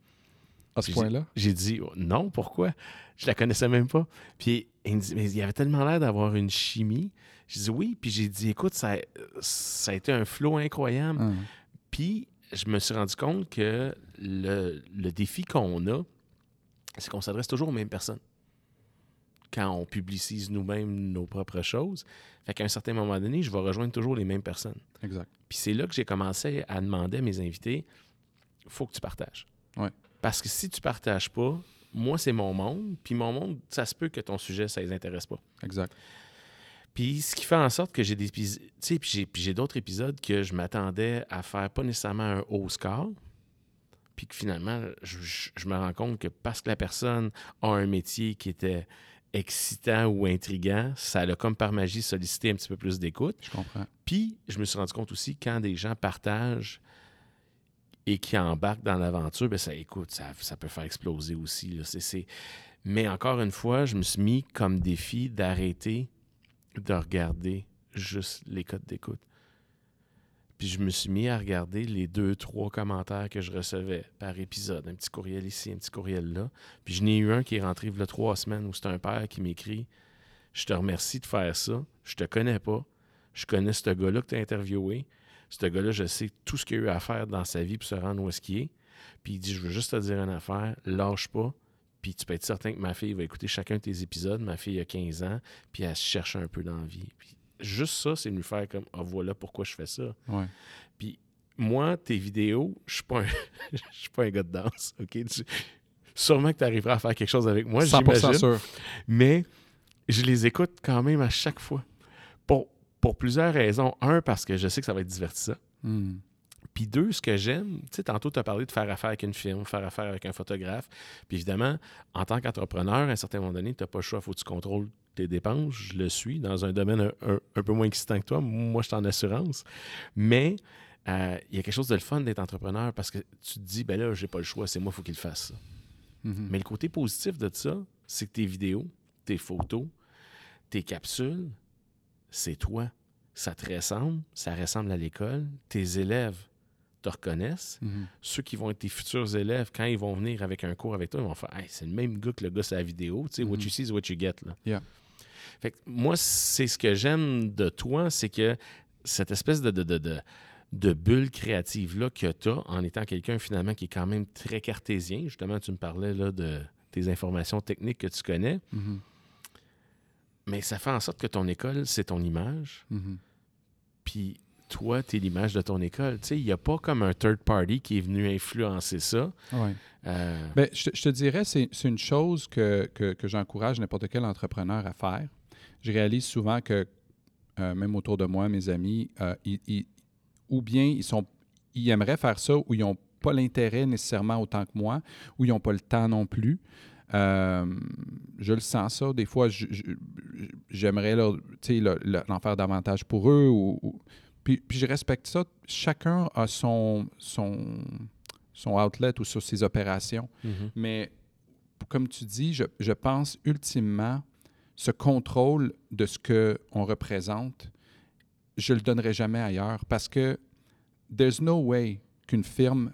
À ce point-là? J'ai dit oh, non, pourquoi? Je la connaissais même pas. Puis il me dit, mais il avait tellement l'air d'avoir une chimie. J'ai dit oui, puis j'ai dit, écoute, ça, ça a été un flow incroyable. Ah. Puis je me suis rendu compte que le, le défi qu'on a, c'est qu'on s'adresse toujours aux mêmes personnes. Quand on publicise nous-mêmes nos propres choses. Fait qu'à un certain moment donné, je vais rejoindre toujours les mêmes personnes. Exact. Puis c'est là que j'ai commencé à demander à mes invités faut que tu partages. Ouais. Parce que si tu partages pas, moi, c'est mon monde. Puis mon monde, ça se peut que ton sujet, ça les intéresse pas. Exact. Puis ce qui fait en sorte que j'ai des épisodes, tu sais, puis j'ai, puis j'ai d'autres épisodes que je m'attendais à faire pas nécessairement un haut score, puis que finalement, je, je- je me rends compte que parce que la personne a un métier qui était excitant ou intriguant, ça l'a comme par magie sollicité un petit peu plus d'écoute. Je comprends. Puis, je me suis rendu compte aussi, quand des gens partagent et qui embarquent dans l'aventure, ben ça, écoute, ça, ça peut faire exploser aussi. là. C'est- Mais encore une fois, je me suis mis comme défi d'arrêter de regarder juste les codes d'écoute. Puis je me suis mis à regarder les deux, trois commentaires que je recevais par épisode. Un petit courriel ici, un petit courriel là. Puis je n'ai eu un qui est rentré il y a trois semaines où c'est un père qui m'écrit Je te remercie de faire ça. Je te connais pas. Je connais ce gars-là que tu as interviewé. Ce gars-là, je sais tout ce qu'il a eu à faire dans sa vie pour se rendre où est-ce qu'il est. Puis il dit Je veux juste te dire une affaire, lâche pas. Puis tu peux être certain que ma fille va écouter chacun de tes épisodes. Ma fille a 15 ans, puis elle se cherche un peu dans la vie. Puis juste ça, c'est me faire comme Ah, voilà pourquoi je fais ça. Ouais. Puis moi, tes vidéos, je suis pas un, [laughs] suis pas un gars de danse, OK? Tu- sûrement que tu arriveras à faire quelque chose avec moi, 100% j'imagine. sûr. Mais je les écoute quand même à chaque fois. Pour, pour plusieurs raisons. Un, parce que je sais que ça va être divertissant. Hmm. Puis deux, ce que j'aime, tu sais, tantôt, tu as parlé de faire affaire avec une firme, faire affaire avec un photographe. Puis évidemment, en tant qu'entrepreneur, à un certain moment donné, tu n'as pas le choix, il faut que tu contrôles tes dépenses. Je le suis dans un domaine un, un- un peu moins excitant que toi. Moi, je suis en assurance. Mais euh, il y a quelque chose de le fun d'être entrepreneur parce que tu te dis, ben là, j'ai pas le choix, c'est moi, il faut qu'il le fasse. ça. Mhm. Mais le côté positif de ça, c'est que tes vidéos, tes photos, tes capsules, c'est toi. ça te ressemble, ça ressemble à l'école, tes élèves te reconnaissent. Mhm. Ceux qui vont être tes futurs élèves, quand ils vont venir avec un cours avec toi, ils vont faire Hey, c'est le même gars que le gars sur la vidéo. Tu sais, what Mhm. you see is what you get. Là. Yeah. Fait que moi, c'est ce que j'aime de toi, c'est que cette espèce de, de, de, de, de bulle créative-là que tu as en étant quelqu'un finalement qui est quand même très cartésien. Justement, tu me parlais là, de tes informations techniques que tu connais. Mhm. Mais ça fait en sorte que ton école, c'est ton image. Mhm. Puis toi, tu es l'image de ton école. Il n'y a pas comme un third party qui est venu influencer ça. Ouais. Euh, Ben, je, te- je te dirais, c'est c'est une chose que, que, que j'encourage n'importe quel entrepreneur à faire. Je réalise souvent que, euh, même autour de moi, mes amis, euh, ils- ils- ou bien ils, sont, ils aimeraient faire ça, ou ils n'ont pas l'intérêt nécessairement autant que moi, ou ils n'ont pas le temps non plus. Euh, je le sens ça. Des fois, j'aimerais leur, en faire davantage pour eux. Ou, ou- puis, puis je respecte ça. Chacun a son, son, son outlet ou sur ses opérations. mhm. Mais comme tu dis, je, je pense ultimement, ce contrôle de ce qu'on représente, je le donnerai jamais ailleurs parce que there's no way qu'une firme,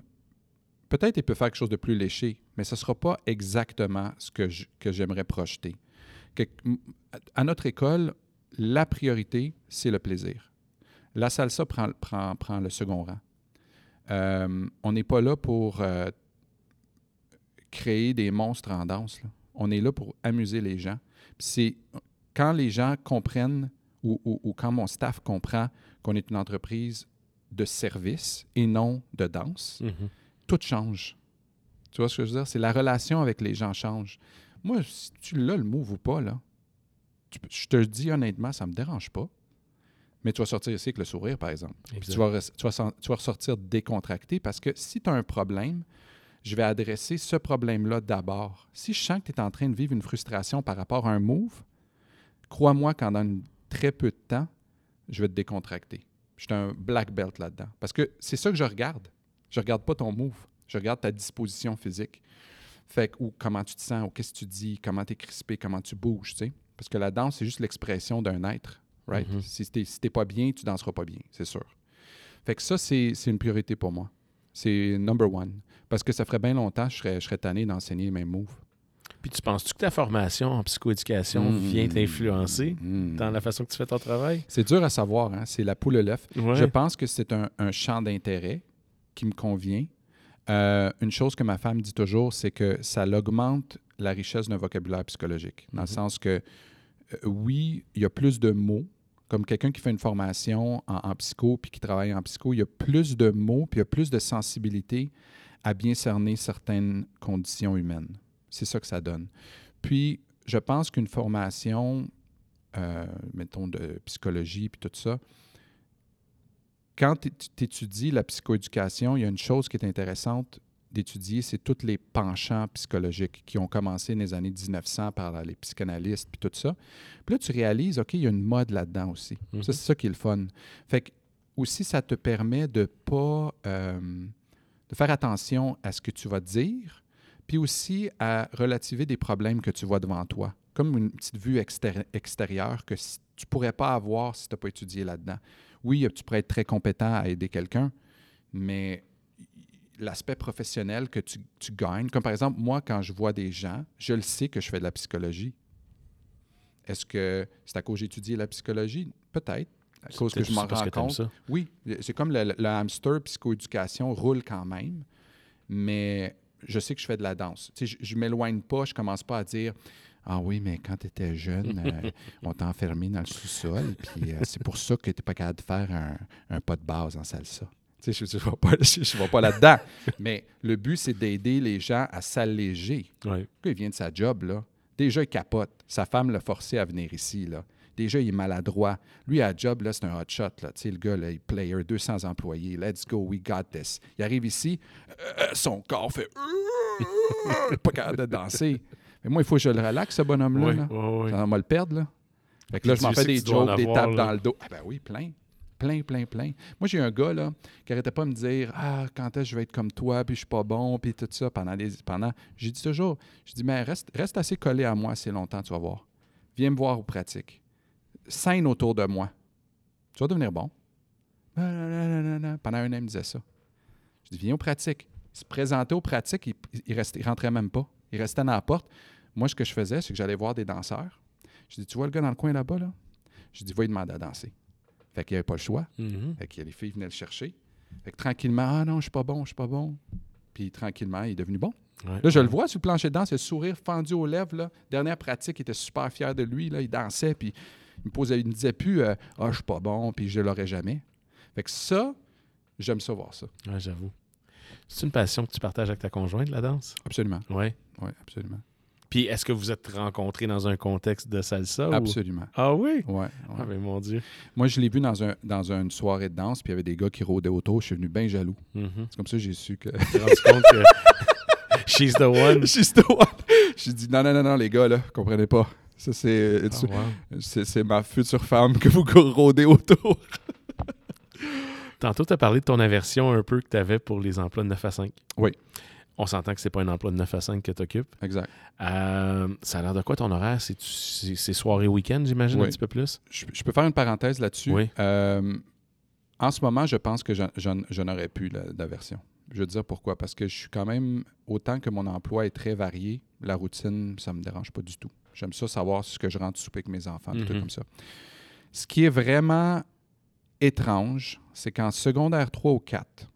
peut-être elle peut faire quelque chose de plus léché, mais ce ne sera pas exactement ce que que j'aimerais projeter. À notre école, la priorité, c'est le plaisir. La salsa prend, prend, prend le second rang. Euh, on n'est pas là pour euh, créer des monstres en danse. On est là pour amuser les gens. C'est quand les gens comprennent ou, ou- ou quand mon staff comprend qu'on est une entreprise de service et non de danse, Mhm. tout change. Tu vois ce que je veux dire? C'est la relation avec les gens change. Moi, si tu l'as le move ou pas, là, tu je te le dis honnêtement, ça ne me dérange pas. Mais tu vas sortir ici avec le sourire, par exemple. Puis tu vas, res- tu, vas sen- tu vas ressortir décontracté parce que si tu as un problème, je vais adresser ce problème-là d'abord. Si je sens que tu es en train de vivre une frustration par rapport à un move, crois-moi qu'en dans très peu de temps, je vais te décontracter. Je suis un black belt là-dedans. Parce que c'est ça que je regarde. Je regarde pas ton move. Je regarde ta disposition physique. Fait que, ou comment tu te sens, ou qu'est-ce que tu dis, comment tu es crispé, comment tu bouges, tu sais. Parce que la danse, c'est juste l'expression d'un être, right? Mhm. Si si t'es pas bien, tu danseras pas bien, c'est sûr. Fait que ça, c'est une priorité pour moi. C'est number one. Parce que ça ferait bien longtemps que je serais, je serais tanné d'enseigner les mêmes moves. Puis tu penses-tu que ta formation en psychoéducation Mm. vient t'influencer Mm. dans la façon que tu fais ton travail? C'est dur à savoir, hein? c'est la poule l'œuf. Ouais. Je pense que c'est un, un champ d'intérêt qui me convient. Euh, une chose que ma femme dit toujours, c'est que ça augmente la richesse d'un vocabulaire psychologique. Dans Mhm. le sens que, euh, oui, il y a plus de mots. Comme quelqu'un qui fait une formation en, en psycho puis qui travaille en psycho, il y a plus de mots puis il y a plus de sensibilité à bien cerner certaines conditions humaines. C'est ça que ça donne. Puis, je pense qu'une formation, euh, mettons, de psychologie puis tout ça, quand tu étudies la psychoéducation, il y a une chose qui est intéressante d'étudier, c'est tous les penchants psychologiques qui ont commencé dans les années 1900 par les psychanalystes puis tout ça. Puis là, tu réalises, OK, il y a une mode là-dedans aussi. Ça, c'est ça qui est le fun. Fait que aussi, ça te permet de pas... euh, de faire attention à ce que tu vas dire, puis aussi à relativer des problèmes que tu vois devant toi. Comme une petite vue extér- extérieure que tu pourrais pas avoir si tu n'as pas étudié là-dedans. Oui, tu pourrais être très compétent à aider quelqu'un, mais l'aspect professionnel que tu, tu gagnes, comme par exemple, moi, quand je vois des gens, je le sais que je fais de la psychologie. Est-ce que c'est à cause que j'ai étudié la psychologie? Peut-être. À cause que je m'en rends compte. ça. Oui, c'est comme le, hamster psychoéducation roule quand même, mais je sais que je fais de la danse. Tu sais, je ne m'éloigne pas, je commence pas à dire Ah oui, mais quand tu étais jeune, [laughs] euh, on t'a enfermé dans le sous-sol, puis euh, c'est pour ça que tu n'es pas capable de faire un, un pas de base en salsa. Tu sais, je ne vais pas, [laughs] je, je vais pas là-dedans. mais le but, c'est d'aider les gens à s'alléger. Ouais. Quand il vient de sa job, là, déjà, il capote. Sa femme l'a forcé à venir ici, là. Déjà, il est maladroit. Lui, à job, là, c'est un hot shot, là. Le gars, là, il player, 200 employés. Let's go, we got this. Il arrive ici, euh, son corps fait... [laughs] pas capable de danser. Mais moi, il faut que je le relaxe, ce bonhomme-là. Ouais, là. Ça va le perdre, là. Fait que là, je m'en fais des jokes, des tapes dans le dos. Ah ben oui, plein. Plein, plein, plein. Moi, j'ai un gars, là, qui arrêtait pas de me dire « Ah, quand est-ce que je vais être comme toi, puis je suis pas bon, puis tout ça, pendant des... Pendant... J'ai dit toujours, je dis, mais reste, reste assez collé à moi assez longtemps, tu vas voir. Viens me voir aux pratiques. Scène autour de moi. Tu vas devenir bon. Pendant un an, il me disait ça. Je dis, viens aux pratiques. Il se présentait aux pratiques, il, il, restait, il rentrait même pas. Il restait dans la porte. Moi, ce que je faisais, c'est que j'allais voir des danseurs. Je dis, tu vois le gars dans le coin là-bas, là? Je dis, va lui demander à danser. Fait qu'il n'y avait pas le choix. Mhm. Fait que les filles venaient le chercher. Fait que tranquillement, ah non, je suis pas bon, je suis pas bon. Puis tranquillement, il est devenu bon. Ouais. Là, je le vois sur le plancher de danse, il a le sourire fendu aux lèvres. Là. Dernière pratique, il était super fier de lui. Là. Il dansait, puis me, posait, il me disait plus euh, Ah, je suis pas bon, puis je l'aurais jamais. Fait que ça, j'aime ça voir ça. Ouais, j'avoue. C'est une passion que tu partages avec ta conjointe, la danse? Absolument. Oui. Oui, absolument. Puis est-ce que vous êtes rencontrés dans un contexte de salsa? ou- Absolument. Ah oui? Ouais, ouais. Ah, mais mon Dieu. Moi, je l'ai vu dans, un, dans une soirée de danse, puis il y avait des gars qui rôdaient autour. Je suis venu bien jaloux. Mhm. C'est comme ça que j'ai su que. T'es rendu compte que [laughs] she's the one. She's the one. J'ai dit non, non, non, non, les gars, là, comprenez pas. Ça, c'est. Ah, wow. C'est c'est ma future femme que vous rôdez autour. Tantôt, tu as parlé de ton aversion un peu que tu avais pour les emplois de 9 à 5. Oui. On s'entend que c'est pas un emploi de 9 à 5 que tu occupes. Exact. Euh, ça a l'air de quoi ton horaire? C'est, c'est, soirée week-end, j'imagine, un petit peu plus? Je, je peux faire une parenthèse là-dessus. Oui. Euh, en ce moment, je pense que je, je- je n'aurais plus d'aversion. Je veux dire pourquoi? Parce que je suis quand même, autant que mon emploi est très varié, la routine, ça me dérange pas du tout. J'aime ça savoir ce que je rentre souper avec mes enfants, des trucs Mhm. comme ça. Ce qui est vraiment étrange, c'est qu'en secondaire 3 ou 4,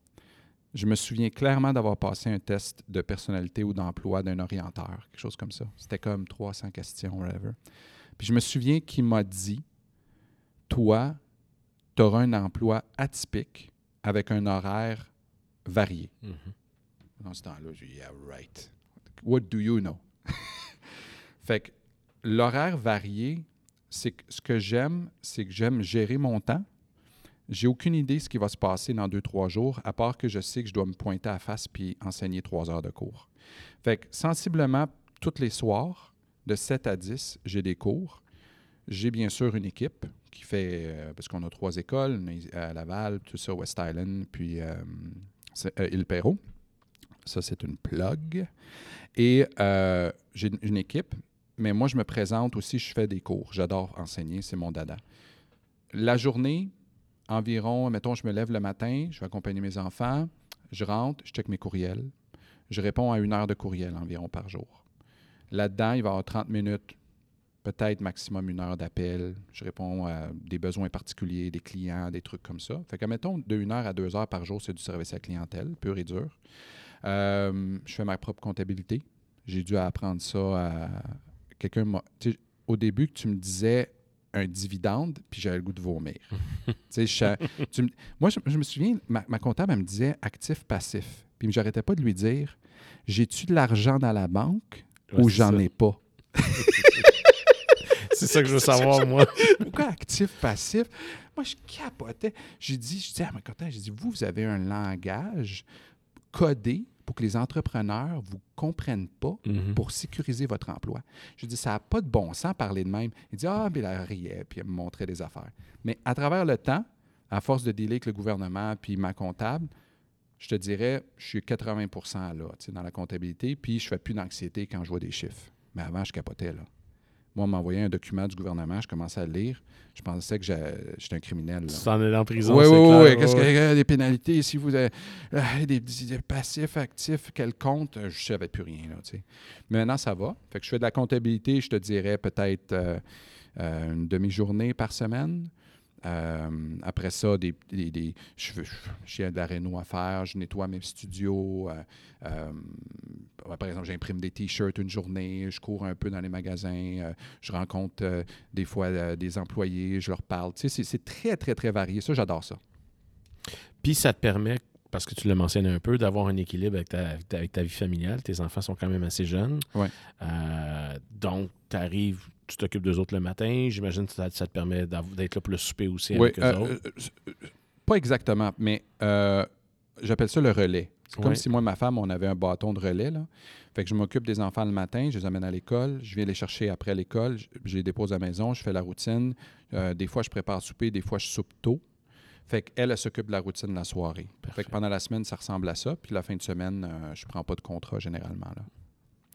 je me souviens clairement d'avoir passé un test de personnalité ou d'emploi d'un orienteur, quelque chose comme ça. C'était comme 300 questions, whatever. Puis je me souviens qu'il m'a dit Toi, tu auras un emploi atypique avec un horaire varié. Mhm. Dans ce temps-là, j'ai dit Yeah, right. What do you know? [laughs] fait que l'horaire varié, c'est que ce que j'aime, c'est que j'aime gérer mon temps. J'ai aucune idée de ce qui va se passer dans deux, trois jours, à part que je sais que je dois me pointer à la face puis enseigner trois heures de cours. Fait que sensiblement, tous les soirs, de 7 à 10, j'ai des cours. J'ai bien sûr une équipe qui fait, euh, parce qu'on a trois écoles, à Laval, tout ça, West Island, puis euh, euh. Ça, c'est une plug. Et euh, j'ai une équipe, mais moi, je me présente aussi, je fais des cours. J'adore enseigner, c'est mon dada. La journée, environ, mettons, je me lève le matin, je vais accompagner mes enfants, je rentre, je check mes courriels. Je réponds à une heure de courriel environ par jour. Là-dedans, il va y avoir 30 minutes, peut-être maximum une heure d'appel. Je réponds à des besoins particuliers, des clients, des trucs comme ça. Fait que, mettons, de une heure à deux heures par jour, c'est du service à la clientèle, pur et dur. Euh, je fais ma propre comptabilité. J'ai dû apprendre ça à quelqu'un. m'a- Au début, que tu me disais un dividende, puis j'avais le goût de vomir. [laughs] Tu sais, je- tu me- moi, je, je me souviens, ma, ma comptable, elle me disait actif-passif. Puis j'arrêtais pas de lui dire J'ai-tu de l'argent dans la banque Ouais, ou j'en ai pas? [laughs] C'est ça que je veux [laughs] savoir, moi. Pourquoi actif-passif Moi, je capotais. J'ai dit, je dis à ma comptable, j'ai dit Vous, vous avez un langage codé pour que les entrepreneurs vous comprennent pas Mhm. pour sécuriser votre emploi. Je dis, ça n'a pas de bon sens parler de même. Il dit, ah, mais elle riait, puis elle me montrait des affaires. Mais à travers le temps, à force de dealer avec le gouvernement puis ma comptable, je te dirais, je suis 80% là, tu sais, dans la comptabilité, puis je fais plus d'anxiété quand je vois des chiffres. Mais avant, je capotais, là. Moi, on m'envoyait un document du gouvernement, je commençais à le lire, je pensais que j'étais un criminel. Tu là. t'en es en prison. Oui, oui, clair. oui. Qu'est-ce Ouais, qu'il y a? Des pénalités? Si vous avez euh, des, des passifs, actifs, quel compte? Euh, Je ne savais plus rien. Là, tu sais. Mais maintenant, ça va. Fait que je fais de la comptabilité, je te dirais peut-être euh, euh, une demi-journée par semaine. Euh, après ça, des, des- des- je, fais- j'ai de la réno à faire, je nettoie mes studios. euh, euh, par exemple, j'imprime des t-shirts une journée, je cours un peu dans les magasins, je rencontre des fois des employés, je leur parle. Tu sais, c'est, c'est très, très, très varié. Ça, j'adore ça. Puis ça te permet, parce que tu l'as mentionné un peu, d'avoir un équilibre avec ta, avec ta- vie familiale. Tes enfants sont quand même assez jeunes. Ouais. Donc, tu arrives, tu t'occupes d'eux autres le matin. J'imagine que ça, ça te permet d'être là pour le souper aussi Oui, avec eux euh, autres. euh, pas exactement, mais euh, j'appelle ça le relais. C'est comme si moi et ma femme, on avait un bâton de relais. Là. Fait que je m'occupe des enfants le matin, je les amène à l'école, je viens les chercher après l'école, je, je les dépose à la maison, je fais la routine. Euh, des fois, je prépare souper, des fois, je soupe tôt. Fait qu'elle, elle s'occupe de la routine la soirée. Fait que pendant la semaine, ça ressemble à ça. Puis la fin de semaine, euh, je prends pas de contrat généralement.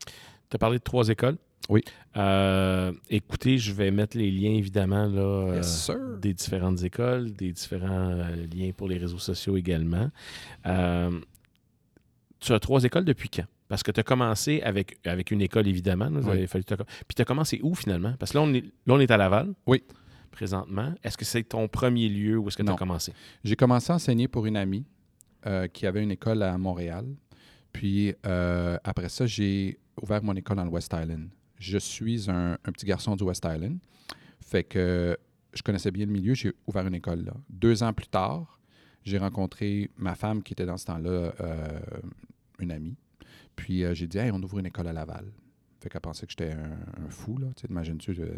Tu as parlé de trois écoles. Oui. Euh, écoutez, je vais mettre les liens, évidemment, là, Yes, sir. des différentes écoles, des différents euh, liens pour les réseaux sociaux également. Euh, tu as trois écoles depuis quand? Parce que tu as commencé avec, avec une école, évidemment. là, Oui. fallu Puis tu as commencé où, finalement? Parce que là, on est, là, on est à Laval. Oui. Présentement. Est-ce que c'est ton premier lieu où est-ce que tu as commencé? J'ai commencé à enseigner pour une amie euh, qui avait une école à Montréal. Puis euh, après ça, j'ai ouvert mon école dans le West Island. Je suis un, petit garçon du West Island. Fait que je connaissais bien le milieu, j'ai ouvert une école là. Deux ans plus tard, j'ai rencontré ma femme qui était dans ce temps-là euh, une amie. Puis euh, j'ai dit, hey, on ouvre une école à Laval. Fait qu'elle pensait que j'étais un, fou, là. Tu sais, imagines-tu, euh,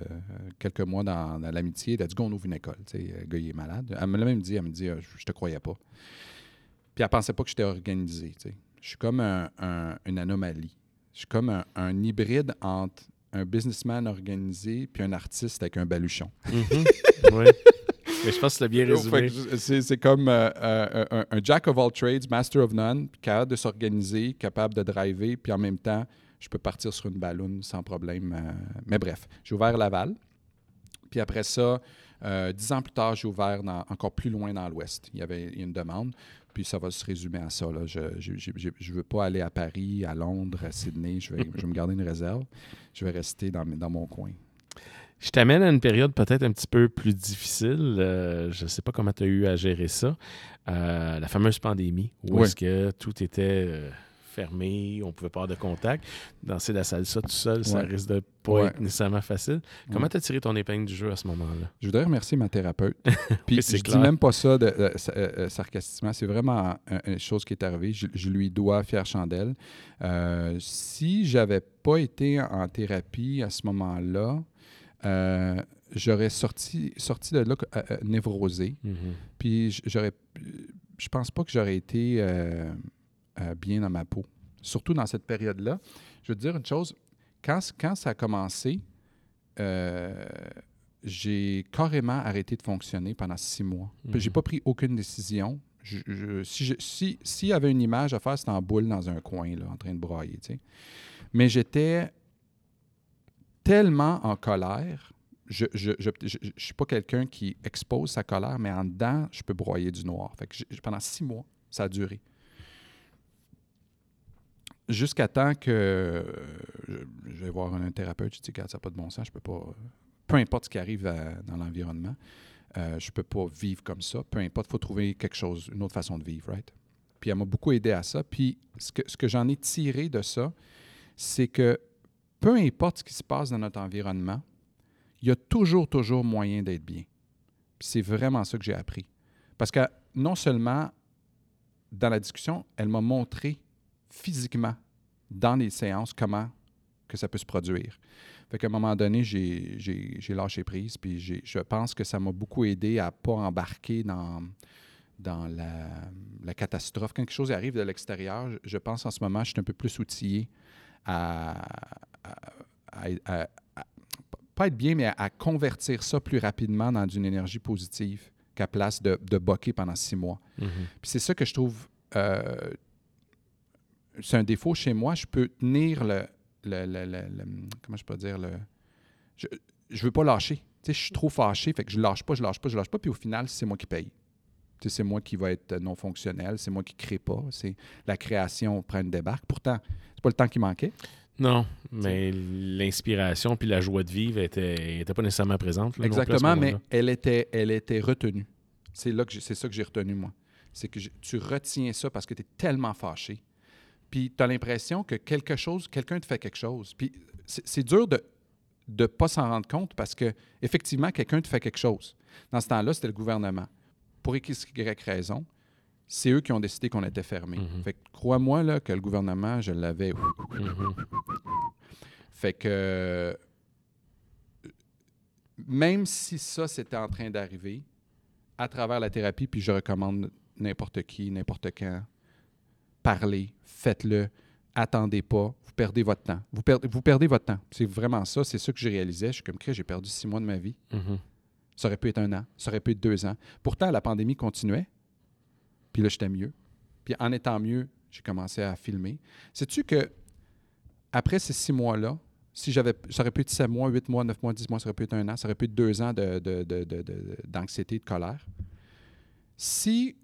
quelques mois dans, l'amitié, elle a dit, on ouvre une école. Tu sais, le gars, est malade. Elle me l'a même dit, elle me dit, euh, je, te croyais pas. Puis elle pensait pas que j'étais organisé. Je suis comme un- un- une anomalie. Je suis comme un hybride entre un businessman organisé puis un artiste avec un baluchon. [laughs] oui. Mais je pense que l'as bien résumé. C'est c'est comme euh, euh, un, un jack of all trades, master of none, capable de s'organiser, capable de driver, puis en même temps, je peux partir sur une balloune sans problème. euh, mais bref, j'ai ouvert Laval. Puis après ça, dix ans plus tard, j'ai ouvert dans- encore plus loin dans l'Ouest. Il y avait une demande. Puis ça va se résumer à ça. Là. Je ne veux pas aller à Paris, à Londres, à Sydney. Je vais, je vais me garder une réserve. Je vais rester dans, mon coin. Je t'amène à une période peut-être un petit peu plus difficile. Euh, je ne sais pas comment tu as eu à gérer ça. Euh, la fameuse pandémie, où Oui. est-ce que tout était euh, fermé, on ne pouvait pas avoir de contact. Danser la salsa tout seul, ça risque de pas Ouais. être nécessairement facile. Comment tu as tiré ton épingle du jeu à ce moment-là? Je voudrais remercier ma thérapeute. [laughs] Puis Oui, je clair. dis même pas ça de, de- sa- euh, euh, sarcastiquement. C'est vraiment un- une chose qui est arrivée. Je, je lui dois fière chandelle. Euh, si j'avais pas été en thérapie à ce moment-là, euh, j'aurais sorti, sorti de là euh, euh, névrosé. Puis j'aurais, je pense pas que j'aurais été euh, euh, bien dans ma peau. Surtout dans cette période-là. Je veux te dire une chose. Quand, ça a commencé, euh, j'ai carrément arrêté de fonctionner pendant six mois. Puis J'ai Mhm. pas pris aucune décision. Je- je- si si- s'il y avait une image à faire, c'était en boule dans un coin, là, en train de tu sais. Mais j'étais tellement en colère. Je je suis pas quelqu'un qui expose sa colère, mais en dedans, je peux broyer du noir. Fait que pendant six mois, ça a duré. Jusqu'à temps que euh, je, vais voir un thérapeute, je dis, regarde, ça n'a pas de bon sens, je peux pas. Peu importe ce qui arrive dans l'environnement, euh, je peux pas vivre comme ça. Peu importe, il faut trouver quelque chose, une autre façon de vivre, right? Puis elle m'a beaucoup aidé à ça. Puis ce que, ce que j'en ai tiré de ça, c'est que peu importe ce qui se passe dans notre environnement, il y a toujours, toujours moyen d'être bien. C'est vraiment ça que j'ai appris. Parce que non seulement dans la discussion, elle m'a montré physiquement dans les séances comment que ça peut se produire. Fait qu'à un moment donné, j'ai, lâché prise, puis je pense que ça m'a beaucoup aidé à ne pas embarquer dans, dans la, la catastrophe. Quand quelque chose arrive de l'extérieur, je, je pense en ce moment, je suis un peu plus outillé à, à- à- à- à- pas être bien, mais à, convertir ça plus rapidement dans une énergie positive qu'à place de, de boquer pendant six mois. Mhm. Puis c'est ça que je trouve. euh, c'est un défaut chez moi. Je peux tenir le. le- le- comment je peux dire le. Je, je veux pas lâcher. Tu sais, je suis trop fâché, fait que je lâche pas, je lâche pas, je lâche pas. Puis au final, c'est moi qui paye. Tu sais, c'est moi qui va être non fonctionnel, c'est moi qui crée pas. C'est la création prend une débarque. Pourtant, c'est pas le temps qui manquait. Non, mais l'inspiration puis la joie de vivre était, était pas nécessairement présente. là, non Exactement, mais elle était, elle était retenue. C'est là que c'est ça que j'ai retenu, moi. C'est que tu retiens ça parce que tu es tellement fâché. Puis tu as l'impression que quelque chose, quelqu'un te fait quelque chose. Puis c'est dur de ne pas s'en rendre compte parce que effectivement quelqu'un te fait quelque chose. Dans ce temps-là, c'était le gouvernement. Pour X, Y raison, c'est eux qui ont décidé qu'on était fermé. Mhm. Fait que crois-moi là, que le gouvernement, je l'avais. Mhm. Fait que même si ça, c'était en train d'arriver, à travers la thérapie, puis je recommande n'importe qui, n'importe quand, parlez, faites-le, attendez pas, vous perdez votre temps. Vous perdez, vous perdez votre temps. C'est vraiment ça, c'est ça que je réalisais. Je suis comme, j'ai perdu six mois de ma vie. Mhm. Ça aurait pu être un an, ça aurait pu être deux ans. Pourtant, la pandémie continuait, puis là, j'étais mieux. Puis en étant mieux, j'ai commencé à filmer. Sais-tu que après ces six mois-là, Si j'avais, ça aurait pu être 7 mois, 8 mois, 9 mois, 10 mois, ça aurait pu être un an, ça aurait pu être deux ans de, de- de- de- de- d'anxiété, de colère. Si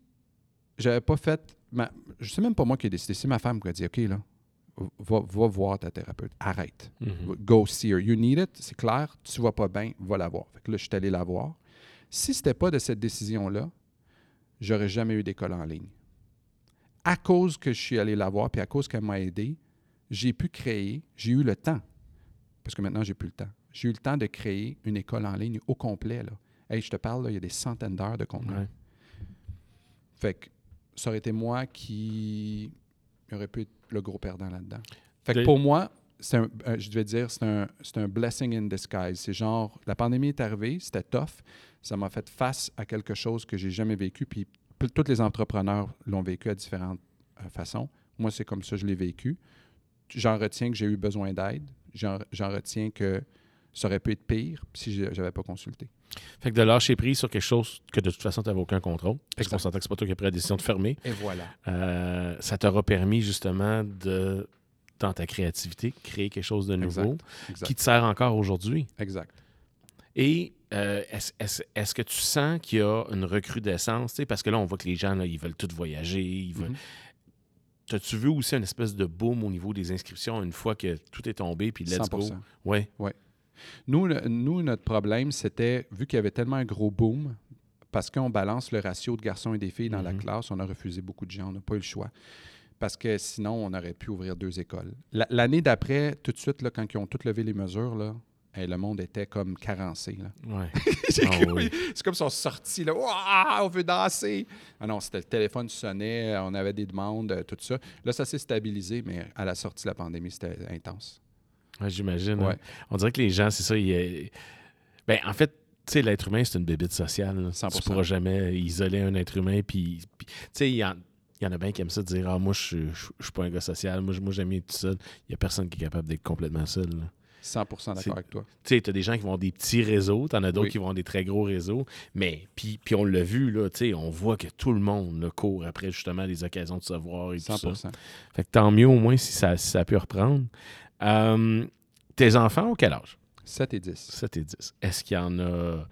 j'avais pas fait. Ma, je sais même pas moi qui ai décidé. C'est ma femme qui a dit OK, là, va, va voir ta thérapeute. Arrête. Mhm. Go see her. You need it, c'est clair. Tu vas pas bien, va la voir. Fait que là, je suis allé la voir. Si c'était pas de cette décision-là, j'aurais jamais eu d'école en ligne. À cause que je suis allé la voir, puis à cause qu'elle m'a aidé, j'ai pu créer, j'ai eu le temps, parce que maintenant, j'ai plus le temps. J'ai eu le temps de créer une école en ligne au complet. Là. Hey, je te parle, là, il y a des centaines d'heures de contenu. Ouais. Fait que ça aurait été moi qui aurait pu être le gros perdant là-dedans. Fait que De- pour moi, c'est un, euh, je devais dire, c'est un, c'est un blessing in disguise. C'est genre, la pandémie est arrivée, c'était tough. Ça m'a fait face à quelque chose que j'ai jamais vécu. Puis tous les entrepreneurs l'ont vécu à différentes euh, façons. Moi, c'est comme ça que je l'ai vécu. J'en retiens que j'ai eu besoin d'aide. J'en retiens que ça aurait pu être pire si je n'avais pas consulté. Fait que de lâcher prise sur quelque chose que de toute façon, tu n'avais aucun contrôle. Parce qu'on sentait que c'est pas toi qui as pris la décision de fermer. Et voilà. Euh, ça t'aura permis justement de, dans ta créativité, créer quelque chose de nouveau Exact. qui te sert encore aujourd'hui. Exact. Et euh, est-ce que tu sens qu'il y a une recrudescence? Tu sais, Parce que là, on voit que les gens, là, ils veulent tous voyager. Ils veulent... Mhm. T'as-tu vu aussi une espèce de boom au niveau des inscriptions une fois que tout est tombé, puis let's 100 go? Ouais. Nous, le- nous, notre problème, c'était, vu qu'il y avait tellement un gros boom, parce qu'on balance le ratio de garçons et des filles dans la Mhm. classe, on a refusé beaucoup de gens, on n'a pas eu le choix. Parce que sinon, on aurait pu ouvrir deux écoles. La- L'année d'après, tout de suite, là, quand ils ont toutes levé les mesures, là, hey, le monde était comme carencé. Ouais. [laughs] Ah oui. C'est comme si on sortit, là, Ouah, on veut danser. Ah non, c'était le téléphone sonnait, on avait des demandes, euh, tout ça. Là, ça s'est stabilisé, mais à la sortie de la pandémie, c'était intense. Ouais, J'imagine. hein. On dirait que les gens, c'est ça. ils, Ben, en fait, tu sais, l'être humain, c'est une bébite sociale. là. 100%. Tu pourras jamais isoler un être humain. Puis, tu sais, il y, en- il y en a bien qui aiment ça dire Ah, moi, je je suis pas un gars social. Moi, je- moi j'aime être tout seul. Il y a personne qui est capable d'être complètement seul. là. 100 C'est- d'accord avec toi. Tu sais, t'as des gens qui vont des petits réseaux, t'en as d'autres Oui. qui vont avoir des très gros réseaux, mais puis, puis on l'a vu, là, tu sais, on voit que tout le monde là, court après justement les occasions de se voir et tout 100 ça. Fait que tant mieux au moins si ça, si ça a pu reprendre. Euh, tes enfants ont quel âge? 7 et 10. 7 et 10. Est-ce qu'il y en a.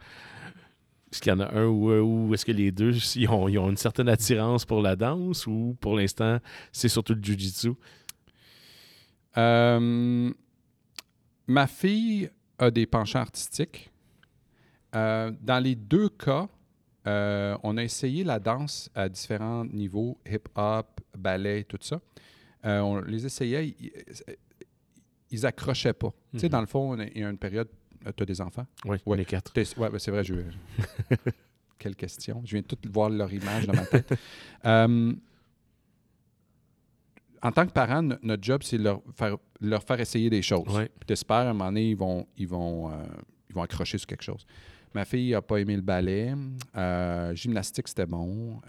Est-ce qu'il y en a un ou, ou est-ce que les deux ils ont, ils ont une certaine attirance pour la danse ou pour l'instant c'est surtout le jujitsu? Euh, ma fille a des penchants artistiques. Euh, dans les deux cas, euh, on a essayé la danse à différents niveaux, hip-hop, ballet, tout ça. Euh, on les essayait, ils, accrochaient pas. Tu sais, Mhm. dans le fond, il y a une période, tu as des enfants? Oui, Ouais. les quatre. Ouais, c'est vrai, je... [laughs] Quelle question. Je viens de tout voir leur image dans ma tête. [laughs] Euh, en tant que parent, no- notre job, c'est leur faire, leur faire essayer des choses. Ouais. Puis t'espères, à un moment donné, ils vont, ils vont, euh, ils vont accrocher sur quelque chose. Ma fille n'a pas aimé le ballet. Euh, gymnastique, c'était bon.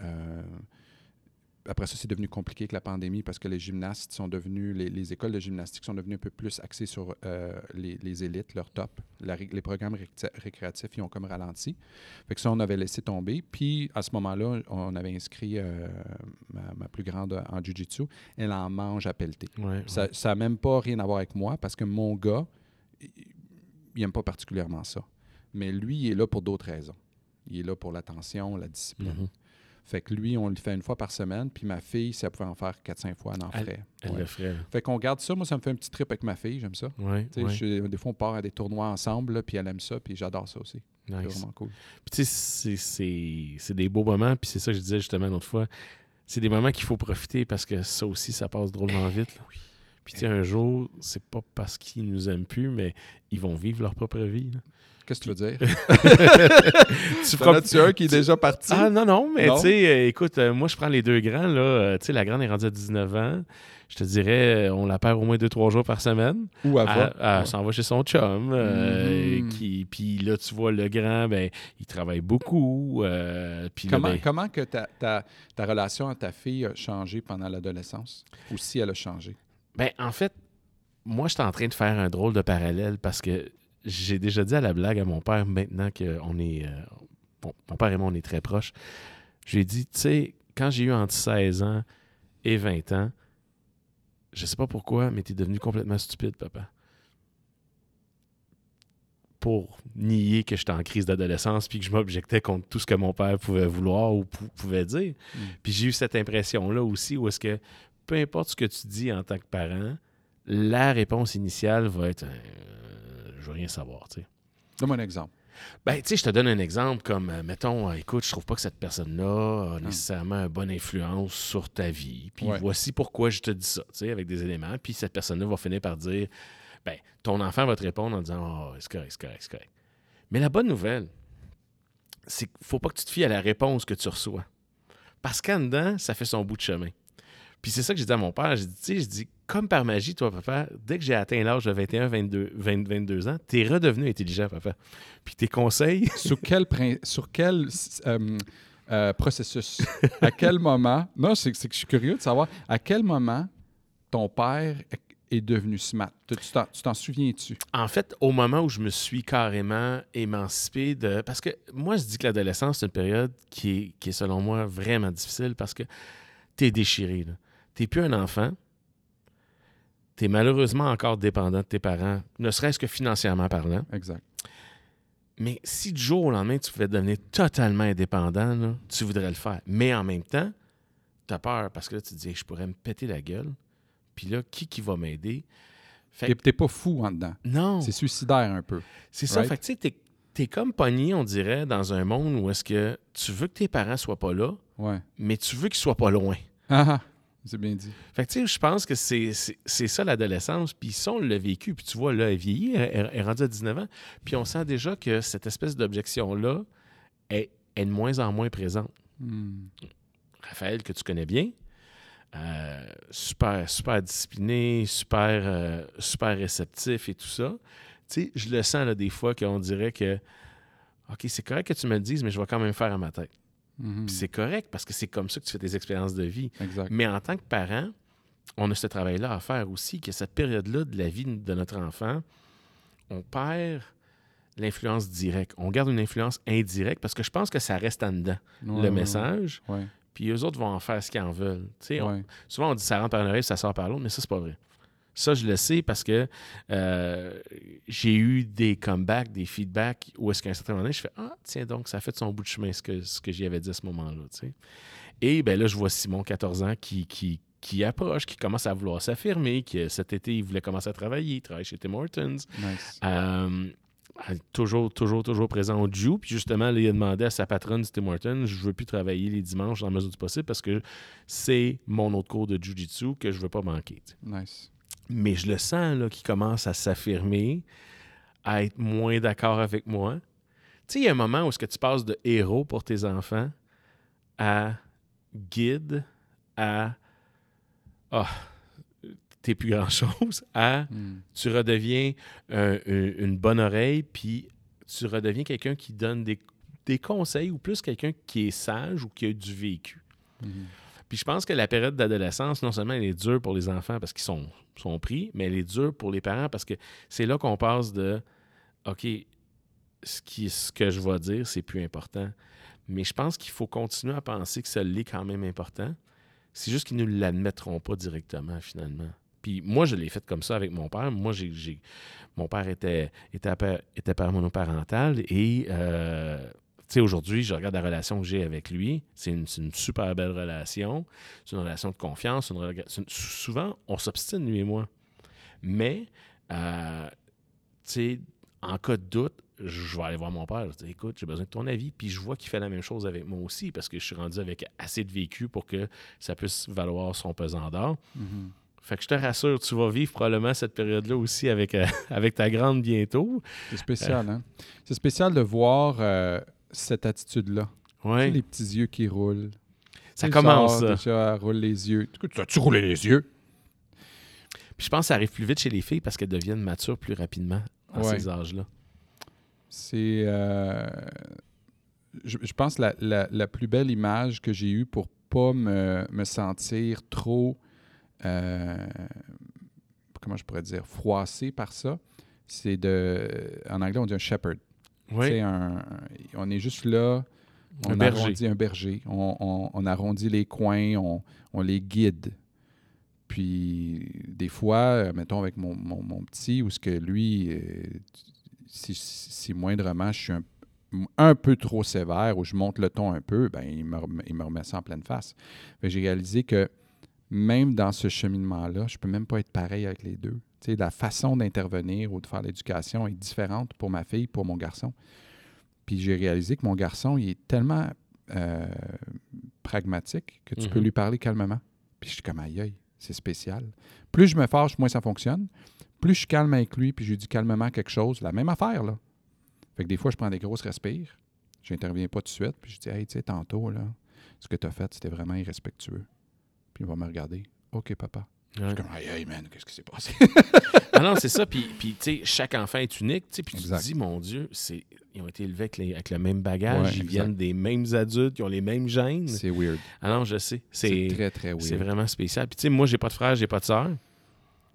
Après ça, c'est devenu compliqué avec la pandémie parce que les gymnastes sont devenus, les, les écoles de gymnastique sont devenues un peu plus axées sur euh, les, les élites, leur top. La les programmes récré- récréatifs, ils ont comme ralenti. Fait que ça, on avait laissé tomber. Puis, à ce moment-là, on avait inscrit euh, ma, ma plus grande en jiu-jitsu. Elle en mange à pelleter. Ouais, Ça n'a même pas rien à voir avec moi parce que mon gars, il n'aime pas particulièrement ça. Mais lui, il est là pour d'autres raisons. Il est là pour l'attention, la discipline. Mhm. Fait que lui, on le fait une fois par semaine. Puis ma fille, si elle pouvait en faire 4-5 fois, elle en ferait. Elle Ouais. le ferait. Fait qu'on garde ça. Moi, ça me fait un petit trip avec ma fille. J'aime ça. Ouais, je- des fois, on part à des tournois ensemble, là, puis elle aime ça, puis j'adore ça aussi. C'est Nice. vraiment cool. Puis tu sais, c'est- c'est c'est des beaux moments, puis c'est ça que je disais justement l'autre fois. C'est des moments qu'il faut profiter parce que ça aussi, ça passe drôlement vite. là. Puis tu sais, un jour, c'est pas parce qu'ils nous aiment plus, mais ils vont vivre leur propre vie. Qu'est-ce que tu veux dire? [laughs] tu T'en as-tu un qui est déjà parti? Ah non, non, mais tu sais, euh, écoute, euh, moi je prends les deux grands, là. euh, tu sais, la grande est rendue à 19 ans. Je te dirais, on la perd au moins 2-3 jours par semaine. Ou Elle, avant? elle s'en va chez son chum. Mhm. qui, puis là, tu vois, le grand, ben, il travaille beaucoup. puis là, Comment, ben, comment que ta, ta, ta relation à ta fille a changé pendant l'adolescence? Ou si elle a changé? Ben, en fait, moi, j'étais en train de faire un drôle de parallèle parce que j'ai déjà dit à la blague à mon père, maintenant qu'on est. euh, bon, mon père et moi, on est très proches. J'ai dit, tu sais, quand j'ai eu entre 16 ans et 20 ans, je sais pas pourquoi, mais t'es devenu complètement stupide, papa. pour nier que j'étais en crise d'adolescence puis que je m'objectais contre tout ce que mon père pouvait vouloir ou pou- pouvait dire. Mm. Puis j'ai eu cette impression-là aussi où est-ce que peu importe ce que tu dis en tant que parent, la réponse initiale va être euh, je veux rien savoir, tu sais. Donne-moi un exemple. Ben, tu sais, je te donne un exemple comme, euh, mettons, euh, écoute, je trouve pas que cette personne-là a nécessairement une bonne influence sur ta vie. Puis Ouais. voici pourquoi je te dis ça, tu sais, avec des éléments. Puis cette personne-là va finir par dire, ben, ton enfant va te répondre en disant, oh, c'est correct, c'est correct, c'est correct. Mais la bonne nouvelle, c'est qu'il faut pas que tu te fies à la réponse que tu reçois. Parce qu'en dedans, ça fait son bout de chemin. Puis c'est ça que j'ai dit à mon père. J'ai dit, tu sais, je dis, comme par magie, toi, papa, dès que j'ai atteint l'âge de 21, 22, 20, 22 ans, t'es redevenu intelligent, papa. Puis tes conseils, [laughs] sur quel, sur quel euh, euh, processus? à quel moment? Non, c'est que je suis curieux de savoir à quel moment ton père est devenu smart? Tu t'en- tu t'en souviens-tu? En fait, au moment où je me suis carrément émancipé de. Parce que moi, je dis que l'adolescence, c'est une période qui est, qui est, selon moi, vraiment difficile parce que t'es déchiré. T'es plus un enfant. T'es malheureusement encore dépendant de tes parents, ne serait-ce que financièrement parlant. Exact. Mais si du jour au lendemain, tu pouvais devenir totalement indépendant, là, tu voudrais le faire. Mais en même temps, tu as peur parce que là, tu te dis, je pourrais me péter la gueule. Puis là, qui qui va m'aider? Fait T'es pas fou en dedans. non, C'est suicidaire un peu. c'est ça. right? Fait que tu sais, t'es, t'es comme pogné, on dirait, dans un monde où est-ce que tu veux que tes parents soient pas là, Ouais. mais tu veux qu'ils soient pas loin. Ah, ah, c'est bien dit. Fait que tu sais, je pense que c'est, ça l'adolescence. Puis ça, on l'a vécu. Puis tu vois, là, elle vieillit, elle, elle est rendue à 19 ans. Puis on sent déjà que cette espèce d'objection-là est, est de moins en moins présente. Hmm. Raphaël, que tu connais bien, euh, super, super discipliné, super, euh, super réceptif et tout ça. Tu sais, je le sens là, des fois qu'on dirait que, OK, c'est correct que tu me le dises, mais je vais quand même faire à ma tête. Mhm. Puis c'est correct parce que c'est comme ça que tu fais tes expériences de vie. Exact. Mais en tant que parent, on a ce travail-là à faire aussi, que cette période-là de la vie de notre enfant, on perd l'influence directe. On garde une influence indirecte parce que je pense que ça reste en dedans, Ouais, le message. Ouais. Puis eux autres vont en faire ce qu'ils en veulent. On- souvent, on dit ça rentre par une oreille, ça sort par l'autre, mais ça, c'est pas vrai. Ça, je le sais parce que euh, j'ai eu des comebacks, des feedbacks où est-ce qu'à un certain moment donné, je fais Ah, tiens donc, ça a fait son bout de chemin ce que, ce que j'y avais dit à ce moment-là. tu sais. Et ben là, je vois Simon, 14 ans, qui, qui, qui approche, qui commence à vouloir s'affirmer, qui cet été, il voulait commencer à travailler, il travaille chez Tim Hortons. Nice. Euh, toujours, toujours, toujours présent au Jew. Puis justement, là, il a demandé à sa patronne Tim Hortons, je veux plus travailler les dimanches dans la mesure du possible parce que c'est mon autre cours de Jiu-Jitsu que je veux pas manquer. tu sais. Nice. Mais je le sens là, qu'il commence à s'affirmer, à être moins d'accord avec moi. Tu sais, il y a un moment où est-ce que tu passes de héros pour tes enfants à guide, à ah, t'es plus grand-chose, [laughs] à Hmm. tu redeviens euh, une, bonne oreille, puis tu redeviens quelqu'un qui donne des, des conseils ou plus quelqu'un qui est sage ou qui a du vécu. Mhm. Puis je pense que la période d'adolescence, non seulement elle est dure pour les enfants parce qu'ils sont, sont pris, mais elle est dure pour les parents parce que c'est là qu'on passe de OK, ce, qui, ce que je vais dire, c'est plus important. Mais je pense qu'il faut continuer à penser que ça l'est quand même important. C'est juste qu'ils ne l'admettront pas directement, finalement. Puis moi, je l'ai fait comme ça avec mon père. Moi, j'ai, mon père était, était, père, était monoparental et euh, sais, aujourd'hui, je regarde la relation que j'ai avec lui. C'est une, super belle relation. C'est une relation de confiance. une rela- c'est une- souvent, on s'obstine, lui et moi. Mais, euh, tu sais, en cas de doute, je vais aller voir mon père. Je dis, écoute, j'ai besoin de ton avis. Puis je vois qu'il fait la même chose avec moi aussi parce que je suis rendu avec assez de vécu pour que ça puisse valoir son pesant d'or. Mhm. Fait que je te rassure, tu vas vivre probablement cette période-là aussi avec, euh, [laughs] avec ta grande bientôt. C'est spécial, hein? C'est spécial de voir euh, cette attitude-là? Tu sais, Ouais. les petits yeux qui roulent. Ça Tu commence. Déjà, elle roule les yeux. Tu as-tu roulé les yeux? Puis je pense que ça arrive plus vite chez les filles parce qu'elles deviennent matures plus rapidement à Ouais. ces âges-là. C'est. euh, je, je pense la, la, la plus belle image que j'ai eue pour pas me, me sentir trop. euh, comment je pourrais dire? Froissé par ça. C'est de. En anglais, on dit un shepherd. Un- on est juste là. On Un berger. arrondit un berger. On, on- on arrondit les coins, on, on les guide. Puis, des fois, euh, mettons avec mon, mon- mon petit, où ce que lui, euh, si, si moindrement je suis un, un peu trop sévère ou je monte le ton un peu, ben, il, me, remet- il me remet ça en pleine face. J'ai réalisé que même dans ce cheminement-là, je peux même pas être pareil avec les deux. La façon d'intervenir ou de faire l'éducation est différente pour ma fille, pour mon garçon. Puis j'ai réalisé que mon garçon, il est tellement euh, pragmatique que tu peux Mhm. lui parler calmement. Puis je suis comme aïe, aïe, c'est spécial. Plus je me fâche, moins ça fonctionne. Plus je suis calme avec lui, puis je lui dis calmement quelque chose, la même affaire, là. Fait que des fois, je prends des grosses respires. Je n'interviens pas tout de suite, puis je dis Hey, tu sais, tantôt, là, ce que tu as fait, c'était vraiment irrespectueux. Puis il va me regarder. OK, papa. Je suis comme Aïe, aïe, man, qu'est-ce qui s'est passé? [laughs] Ah non, c'est ça. Puis, puis, tu sais, chaque enfant est unique. tu sais, Puis tu te dis, mon Dieu, c'est, ils ont été élevés avec, les- avec le même bagage. Ouais, ils exact. viennent des mêmes adultes, qui ont les mêmes gènes. c'est weird. Ah non, je sais. C'est C'est, très, très c'est weird. vraiment spécial. Puis, tu sais, moi, j'ai pas de frère, j'ai pas de sœur.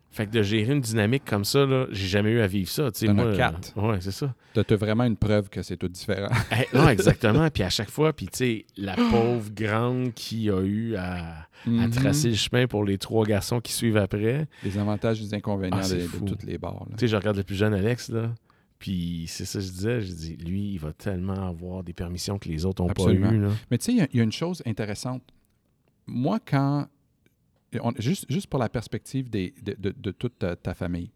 Fait que de gérer une dynamique comme ça, là, j'ai jamais eu à vivre ça. Tu sais, moi, as euh, quatre. ouais, c'est ça. Tu as vraiment une preuve que c'est tout différent. Eh, non, [laughs] exactement. puis à chaque fois, puis tu sais, la pauvre grande qui a eu à, à Mhm. tracer le chemin pour les trois garçons qui suivent après. Les avantages et les inconvénients Ah, de, toutes les barres. Tu sais, je regarde le plus jeune Alex, là. Puis c'est ça que je disais, je dis, lui, il va tellement avoir des permissions que les autres n'ont pas eues. Là. Mais tu sais, il y a- il y, a une chose intéressante. Moi, quand. On- juste, juste pour la perspective des- de, de- de toute ta, ta famille.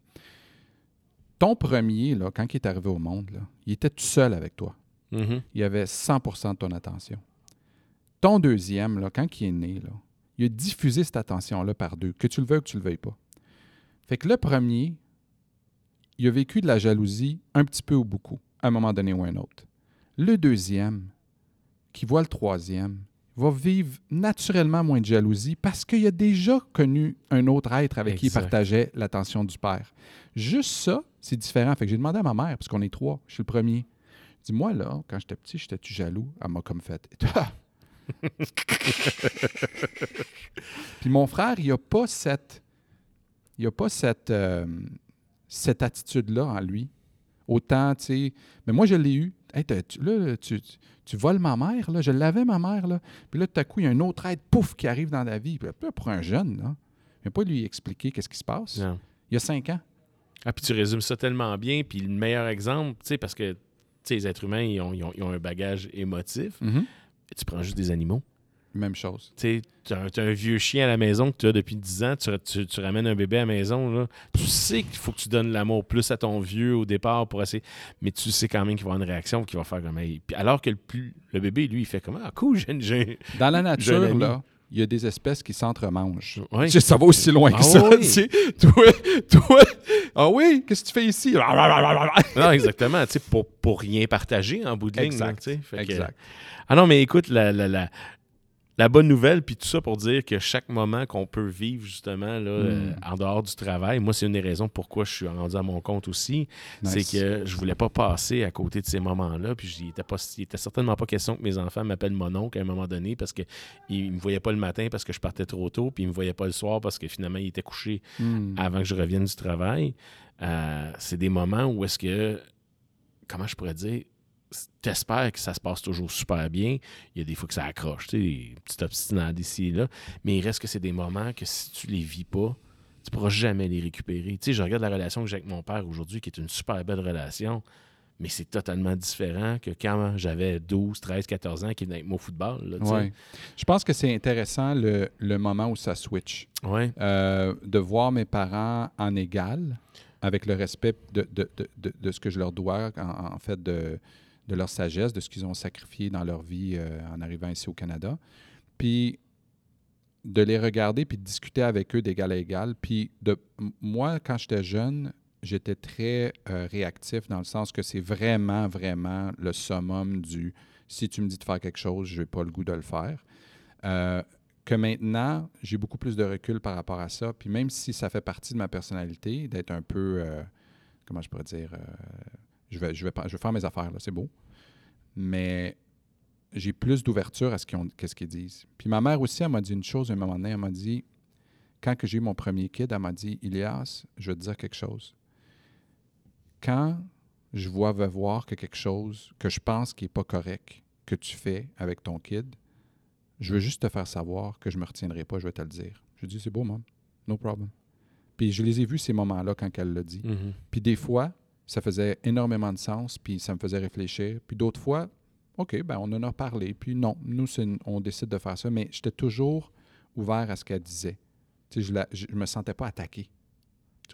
Ton premier, là, quand il est arrivé au monde, là, il était tout seul avec toi. Mhm. Il avait 100% de ton attention. Ton deuxième, là, quand il est né, là, il a diffusé cette attention-là par deux, que tu le veuilles ou que tu le veuilles pas. Fait que le premier, il a vécu de la jalousie un petit peu ou beaucoup, à un moment donné ou un autre. Le deuxième, qui voit le troisième, va vivre naturellement moins de jalousie parce qu'il a déjà connu un autre être avec qui il partageait l'attention du père. Juste ça, c'est différent. Fait que j'ai demandé à ma mère, parce qu'on est trois, je suis le premier. Je dis, moi, là, quand j'étais petit, j'étais-tu jaloux? Elle m'a comme fait. [laughs] Puis mon frère, il n'a pas cette, il a pas cette, euh, cette attitude-là en lui. Autant, tu sais. Mais moi, je l'ai eu. Hey, là, tu, tu- voles ma mère, là. Je l'avais, ma mère, là. Puis là, tout à coup, il y a un autre être, pouf, qui arrive dans la vie. Puis pour un jeune, là, ne pas lui expliquer qu'est-ce qui se passe. Non. Il y a cinq ans. Ah, puis tu résumes ça tellement bien. Puis le meilleur exemple, tu sais, parce que les êtres humains, ils ont, ils ont- ils ont un bagage émotif. Tu prends juste des animaux. Même chose. Tu sais, tu as, un- vieux chien à la maison que tu as depuis 10 ans, tu, tu- tu ramènes un bébé à la maison, là. tu sais qu'il faut que tu donnes l'amour plus à ton vieux au départ pour essayer, mais tu sais quand même qu'il va avoir une réaction, qu'il va faire comme... Hey. Puis alors que le, plus, le bébé, lui, il fait comme « Ah, cool, j'ai... Dans la nature, là, il y a des espèces qui s'entremangent. Tu sais, ça va aussi loin que Ah ça. oui. tu sais. Toi, toi, ah oui, qu'est-ce que tu fais ici? [laughs] Non, exactement, tu sais, pour, pour rien partager en bout de ligne. Exact. là, tu sais. Fait que- Exact. Ah non, mais écoute, la, la, la, la bonne nouvelle, puis tout ça pour dire que chaque moment qu'on peut vivre justement là, Mm. euh, en dehors du travail, moi, c'est une des raisons pourquoi je suis rendu à mon compte aussi. Nice. C'est que je voulais pas passer à côté de ces moments-là. Puis il était, pas, il était certainement pas question que mes enfants m'appellent mon oncle à un moment donné parce qu'ils ne me voyaient pas le matin parce que je partais trop tôt, puis ils me voyaient pas le soir parce que finalement, ils étaient couchés Hmm. avant que je revienne du travail. Euh, c'est des moments où est-ce que, comment je pourrais dire, t'espères que ça se passe toujours super bien. Il y a des fois que ça accroche, tu sais, des petites obstinades ici et là. Mais il reste que c'est des moments que si tu les vis pas, tu pourras jamais les récupérer. Tu sais, je regarde la relation que j'ai avec mon père aujourd'hui, qui est une super belle relation, mais c'est totalement différent que quand j'avais 12, 13, 14 ans, qui venait avec mon football. Là, tu sais. Ouais. Je pense que c'est intéressant le, le moment où ça switch. Ouais. Euh, de voir mes parents en égal, avec le respect de, de, de, de- de ce que je leur dois, en, en fait, de, de leur sagesse, de ce qu'ils ont sacrifié dans leur vie euh, en arrivant ici au Canada. Puis de les regarder puis de discuter avec eux d'égal à égal. Puis moi, quand j'étais jeune, j'étais très euh, réactif dans le sens que c'est vraiment, vraiment le summum du si tu me dis de faire quelque chose, je n'ai pas le goût de le faire. Euh, que maintenant, j'ai beaucoup plus de recul par rapport à ça. Puis même si ça fait partie de ma personnalité, d'être un peu, comment je pourrais dire, je, vais, je, vais, je vais faire mes affaires, là, c'est beau. Mais j'ai plus d'ouverture à ce qu'ils disent. Puis ma mère aussi, elle m'a dit une chose à un moment donné, elle m'a dit, quand j'ai eu mon premier kid, elle m'a dit, Ilias, je vais te dire quelque chose. Quand je vois voir que quelque chose que je pense qui n'est pas correct, que tu fais avec ton kid, je veux juste te faire savoir que je me retiendrai pas, je vais te le dire. Je dis, c'est beau, maman. No problem. Puis je les ai vus ces moments-là quand elle l'a dit. Mhm. Puis des fois, ça faisait énormément de sens, puis ça me faisait réfléchir. Puis d'autres fois, OK, ben on en a parlé, puis non, nous, on décide de faire ça, mais j'étais toujours ouvert à ce qu'elle disait. Tu sais, je ne me sentais pas attaqué.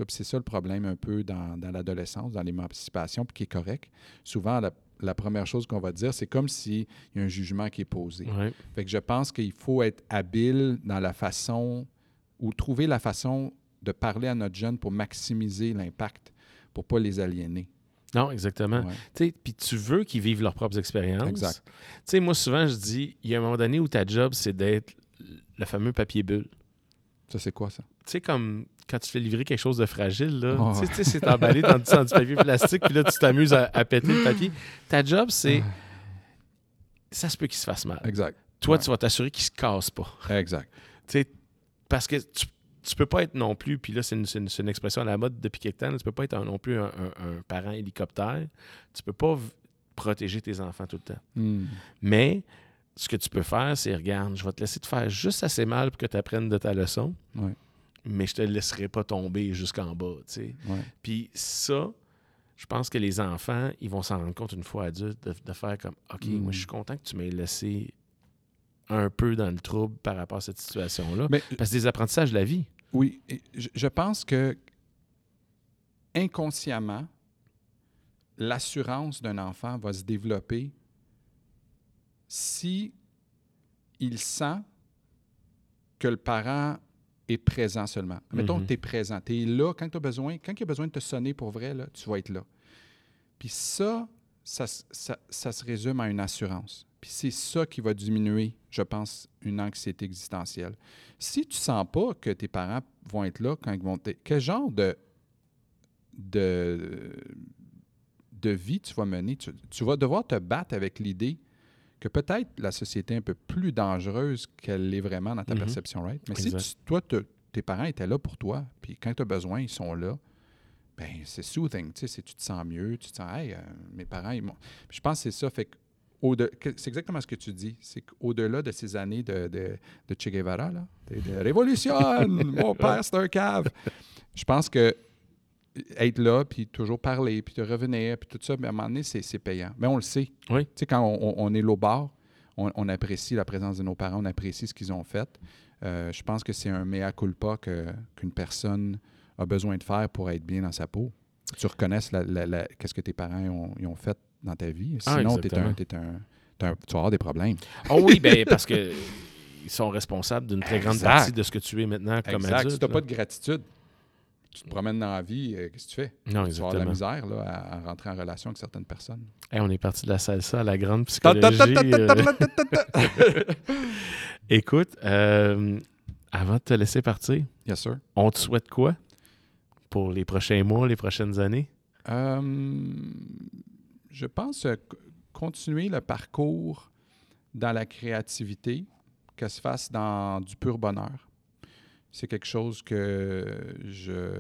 C'est ça le problème un peu dans, l'adolescence, dans l'émancipation, puis qui est correct. Souvent, la, première chose qu'on va dire, c'est comme s'il y a un jugement qui est posé. Fait que je pense qu'il faut être habile dans la façon ou trouver la façon de parler à notre jeune pour maximiser l'impact, pour pas les aliéner. Non, exactement. Puis tu veux qu'ils vivent leurs propres expériences. Exact. sais, moi, souvent, je dis, il y a un moment donné où ta job, c'est d'être le fameux papier bulle. Ça, c'est quoi ça? Tu sais, comme quand tu fais livrer quelque chose de fragile, là, oh. tu sais, c'est emballé dans, du papier plastique, puis là, tu t'amuses à, péter le papier. Ta job, c'est. Ça se peut qu'il se fasse mal. Exact. Toi, tu vas t'assurer qu'il se casse pas. Exact. Tu sais, parce que tu, tu peux pas être non plus, puis là, c'est une, expression à la mode depuis quelque temps, tu peux pas être non plus un, parent hélicoptère. Tu peux pas protéger tes enfants tout le temps. Hmm. Mais ce que tu peux faire, c'est regarde, je vais te laisser te faire juste assez mal pour que tu apprennes de ta leçon, mais je te laisserai pas tomber jusqu'en bas. Tu Puis ça, je pense que les enfants, ils vont s'en rendre compte une fois adultes de, faire comme OK, moi, je suis hmm. content que tu m'aies laissé un peu dans le trouble par rapport à cette situation-là. Parce que c'est des apprentissages de la vie. Oui, je pense que inconsciemment, l'assurance d'un enfant va se développer si il sent que le parent est présent seulement. Mettons que tu es présent, tu es là quand tu as besoin, quand il y a besoin de te sonner pour vrai, là, tu vas être là. Puis ça, ça, ça se résume à une assurance. Puis c'est ça qui va diminuer, je pense, une anxiété existentielle. Si tu ne sens pas que tes parents vont être là quand ils vont... Quel genre de, de, de vie tu vas mener? Tu, vas devoir te battre avec l'idée que peut-être la société est un peu plus dangereuse qu'elle l'est vraiment dans ta mm-hmm. perception, right? Mais si toi, tes parents étaient là pour toi, puis quand tu as besoin, ils sont là, ben c'est soothing, tu sais, tu te sens mieux, tu te sens, hey, euh, mes parents, ils m'ont... Je pense que c'est ça, fait que c'est exactement ce que tu dis. C'est qu'au-delà de ces années de, de, de Che Guevara, là, de, révolution, [laughs] mon père, c'est un cave. Je pense que être là, puis toujours parler, puis te revenir, puis tout ça, mais à un moment donné, c'est payant. Mais on le sait. Oui. Tu sais, quand on, est low bar, on, apprécie la présence de nos parents, on apprécie ce qu'ils ont fait. Euh, je pense que c'est un mea culpa qu'une personne a besoin de faire pour être bien dans sa peau. Tu reconnaisses qu'est-ce que tes parents ont, ont fait? Dans ta vie. Ah, Sinon, tu vas avoir des problèmes. Oh oui, ben, [laughs] parce que ils sont responsables d'une très grande partie de ce que tu es maintenant comme exact. adulte. Si tu n'as pas de gratitude, tu te promènes dans la vie, euh, qu'est-ce que tu fais? Non, tu vas avoir de la misère là, à, rentrer en relation avec certaines personnes. on est parti de la salsa à la grande psychologie. Euh. Écoute, euh, avant de te laisser partir, yes, sir. on te souhaite quoi pour les prochains mois, les prochaines années? Je pense, euh, continuer le parcours dans la créativité, que se fasse dans du pur bonheur. C'est quelque chose que je,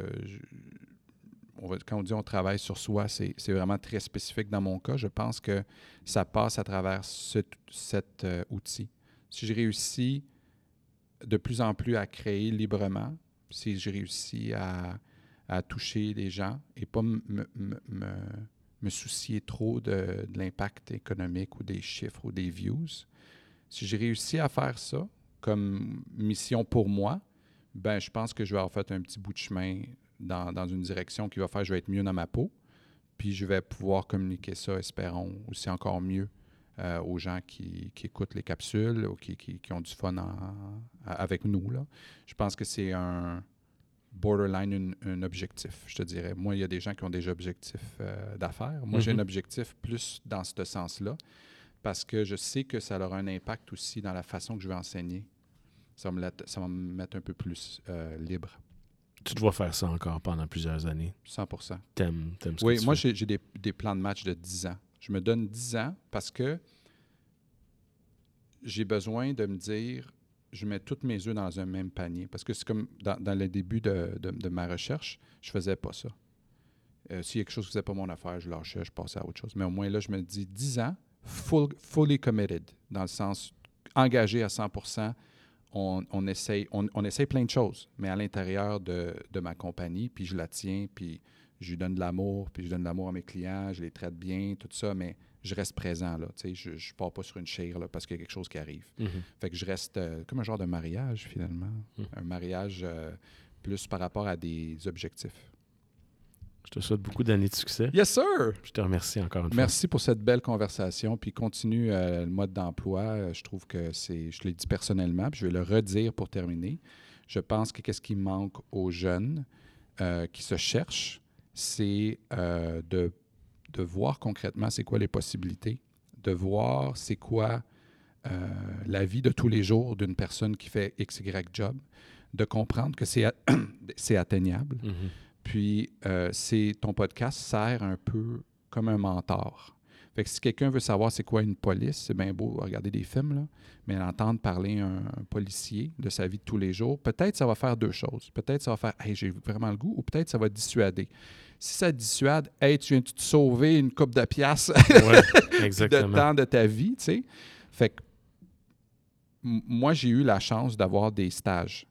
quand on dit on travaille sur soi, c'est vraiment très spécifique dans mon cas. Je pense que ça passe à travers cet euh, outil. Si je réussis de plus en plus à créer librement, si je réussis à, à toucher les gens et pas me me soucier trop de, l'impact économique ou des chiffres ou des views. Si j'ai réussi à faire ça comme mission pour moi, ben je pense que je vais avoir fait un petit bout de chemin dans, une direction qui va faire que je vais être mieux dans ma peau. Puis je vais pouvoir communiquer ça, espérons, aussi encore mieux euh, aux gens qui, écoutent les capsules ou qui, ont du fun avec nous. Là. Je pense que c'est un, borderline un, objectif, je te dirais. Moi, il y a des gens qui ont des objectifs euh, d'affaires. Moi, j'ai un mhm. objectif plus dans ce sens-là parce que je sais que ça aura un impact aussi dans la façon que je vais enseigner. Ça va me, ça va me mettre un peu plus euh, libre. Tu dois faire ça encore pendant plusieurs années? 100 T'aimes, aimes ce Oui, que moi, j'ai, des, des, plans de match de 10 ans. Je me donne 10 ans parce que j'ai besoin de me dire je mets toutes mes œufs dans un même panier. Parce que c'est comme dans, le début de, ma recherche, je faisais pas ça. Euh, S'il y a quelque chose qui faisait pas mon affaire, je lâchais, je passais à autre chose. Mais au moins là, je me dis 10 ans, full, fully committed, dans le sens engagé à 100 on, on, essaye, on, essaye plein de choses, mais à l'intérieur de, ma compagnie, puis je la tiens, puis je lui donne de l'amour, puis je donne de l'amour à mes clients, je les traite bien, tout ça, mais je reste présent, là. Tu sais, je ne pars pas sur une chair, là, parce qu'il y a quelque chose qui arrive. Mhm. Fait que je reste euh, comme un genre de mariage, finalement. Mm. Un mariage euh, plus par rapport à des objectifs. Je te souhaite beaucoup d'années de succès. Yes, sir! Je te remercie encore une fois. Merci pour cette belle conversation. Puis continue euh, le mode d'emploi. Je trouve que c'est, je l'ai dit personnellement, puis je vais le redire pour terminer. Je pense que qu'est-ce qui manque aux jeunes qui se cherchent, c'est de, de voir concrètement c'est quoi les possibilités, de voir c'est quoi euh, la vie de tous les jours d'une personne qui fait X, Y job, de comprendre que c'est, [coughs] c'est atteignable. Mhm. Puis, euh, c'est ton podcast sert un peu comme un mentor. Fait que si quelqu'un veut savoir c'est quoi une police, c'est bien beau regarder des films, là, mais entendre parler un, un policier de sa vie de tous les jours, peut-être ça va faire deux choses. Peut-être ça va faire Hey, j'ai vraiment le goût, ou peut-être ça va dissuader. Si ça dissuade, Hey, tu viens de te sauver une coupe de [laughs] Ouais, de temps de ta vie, tu sais. Fait que moi, j'ai eu la chance d'avoir des stages.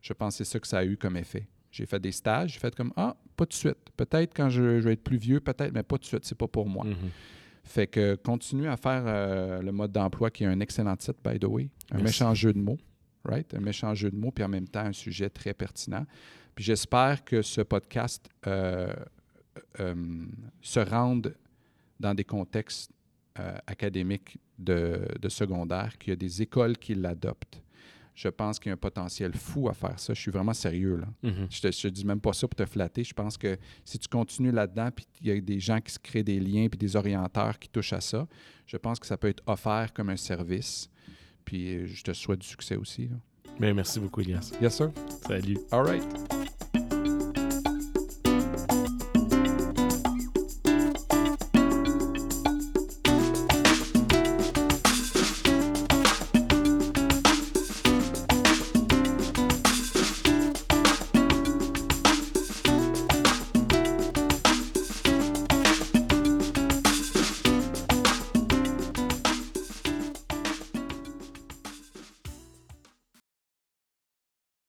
Je pense que c'est ça que ça a eu comme effet. J'ai fait des stages, j'ai fait comme Ah, pas tout de suite. Peut-être quand je, je vais être plus vieux, peut-être, mais pas tout de suite, c'est pas pour moi. Mhm. Fait que continue à faire euh, le mode d'emploi qui est un excellent titre, by the way. Un Merci. méchant jeu de mots, right? Un méchant jeu de mots, puis en même temps un sujet très pertinent. Puis j'espère que ce podcast euh, euh, se rende dans des contextes euh, académiques de, de secondaire, qu'il y a des écoles qui l'adoptent. Je pense qu'il y a un potentiel fou à faire ça. Je suis vraiment sérieux, là. Mhm. Je te, je te dis même pas ça pour te flatter. Je pense que si tu continues là-dedans, puis il y a des gens qui se créent des liens, puis des orienteurs qui touchent à ça, je pense que ça peut être offert comme un service. Puis euh, je te souhaite du succès aussi. là. Mais merci beaucoup, Elias. Yes, sir. Salut. All right.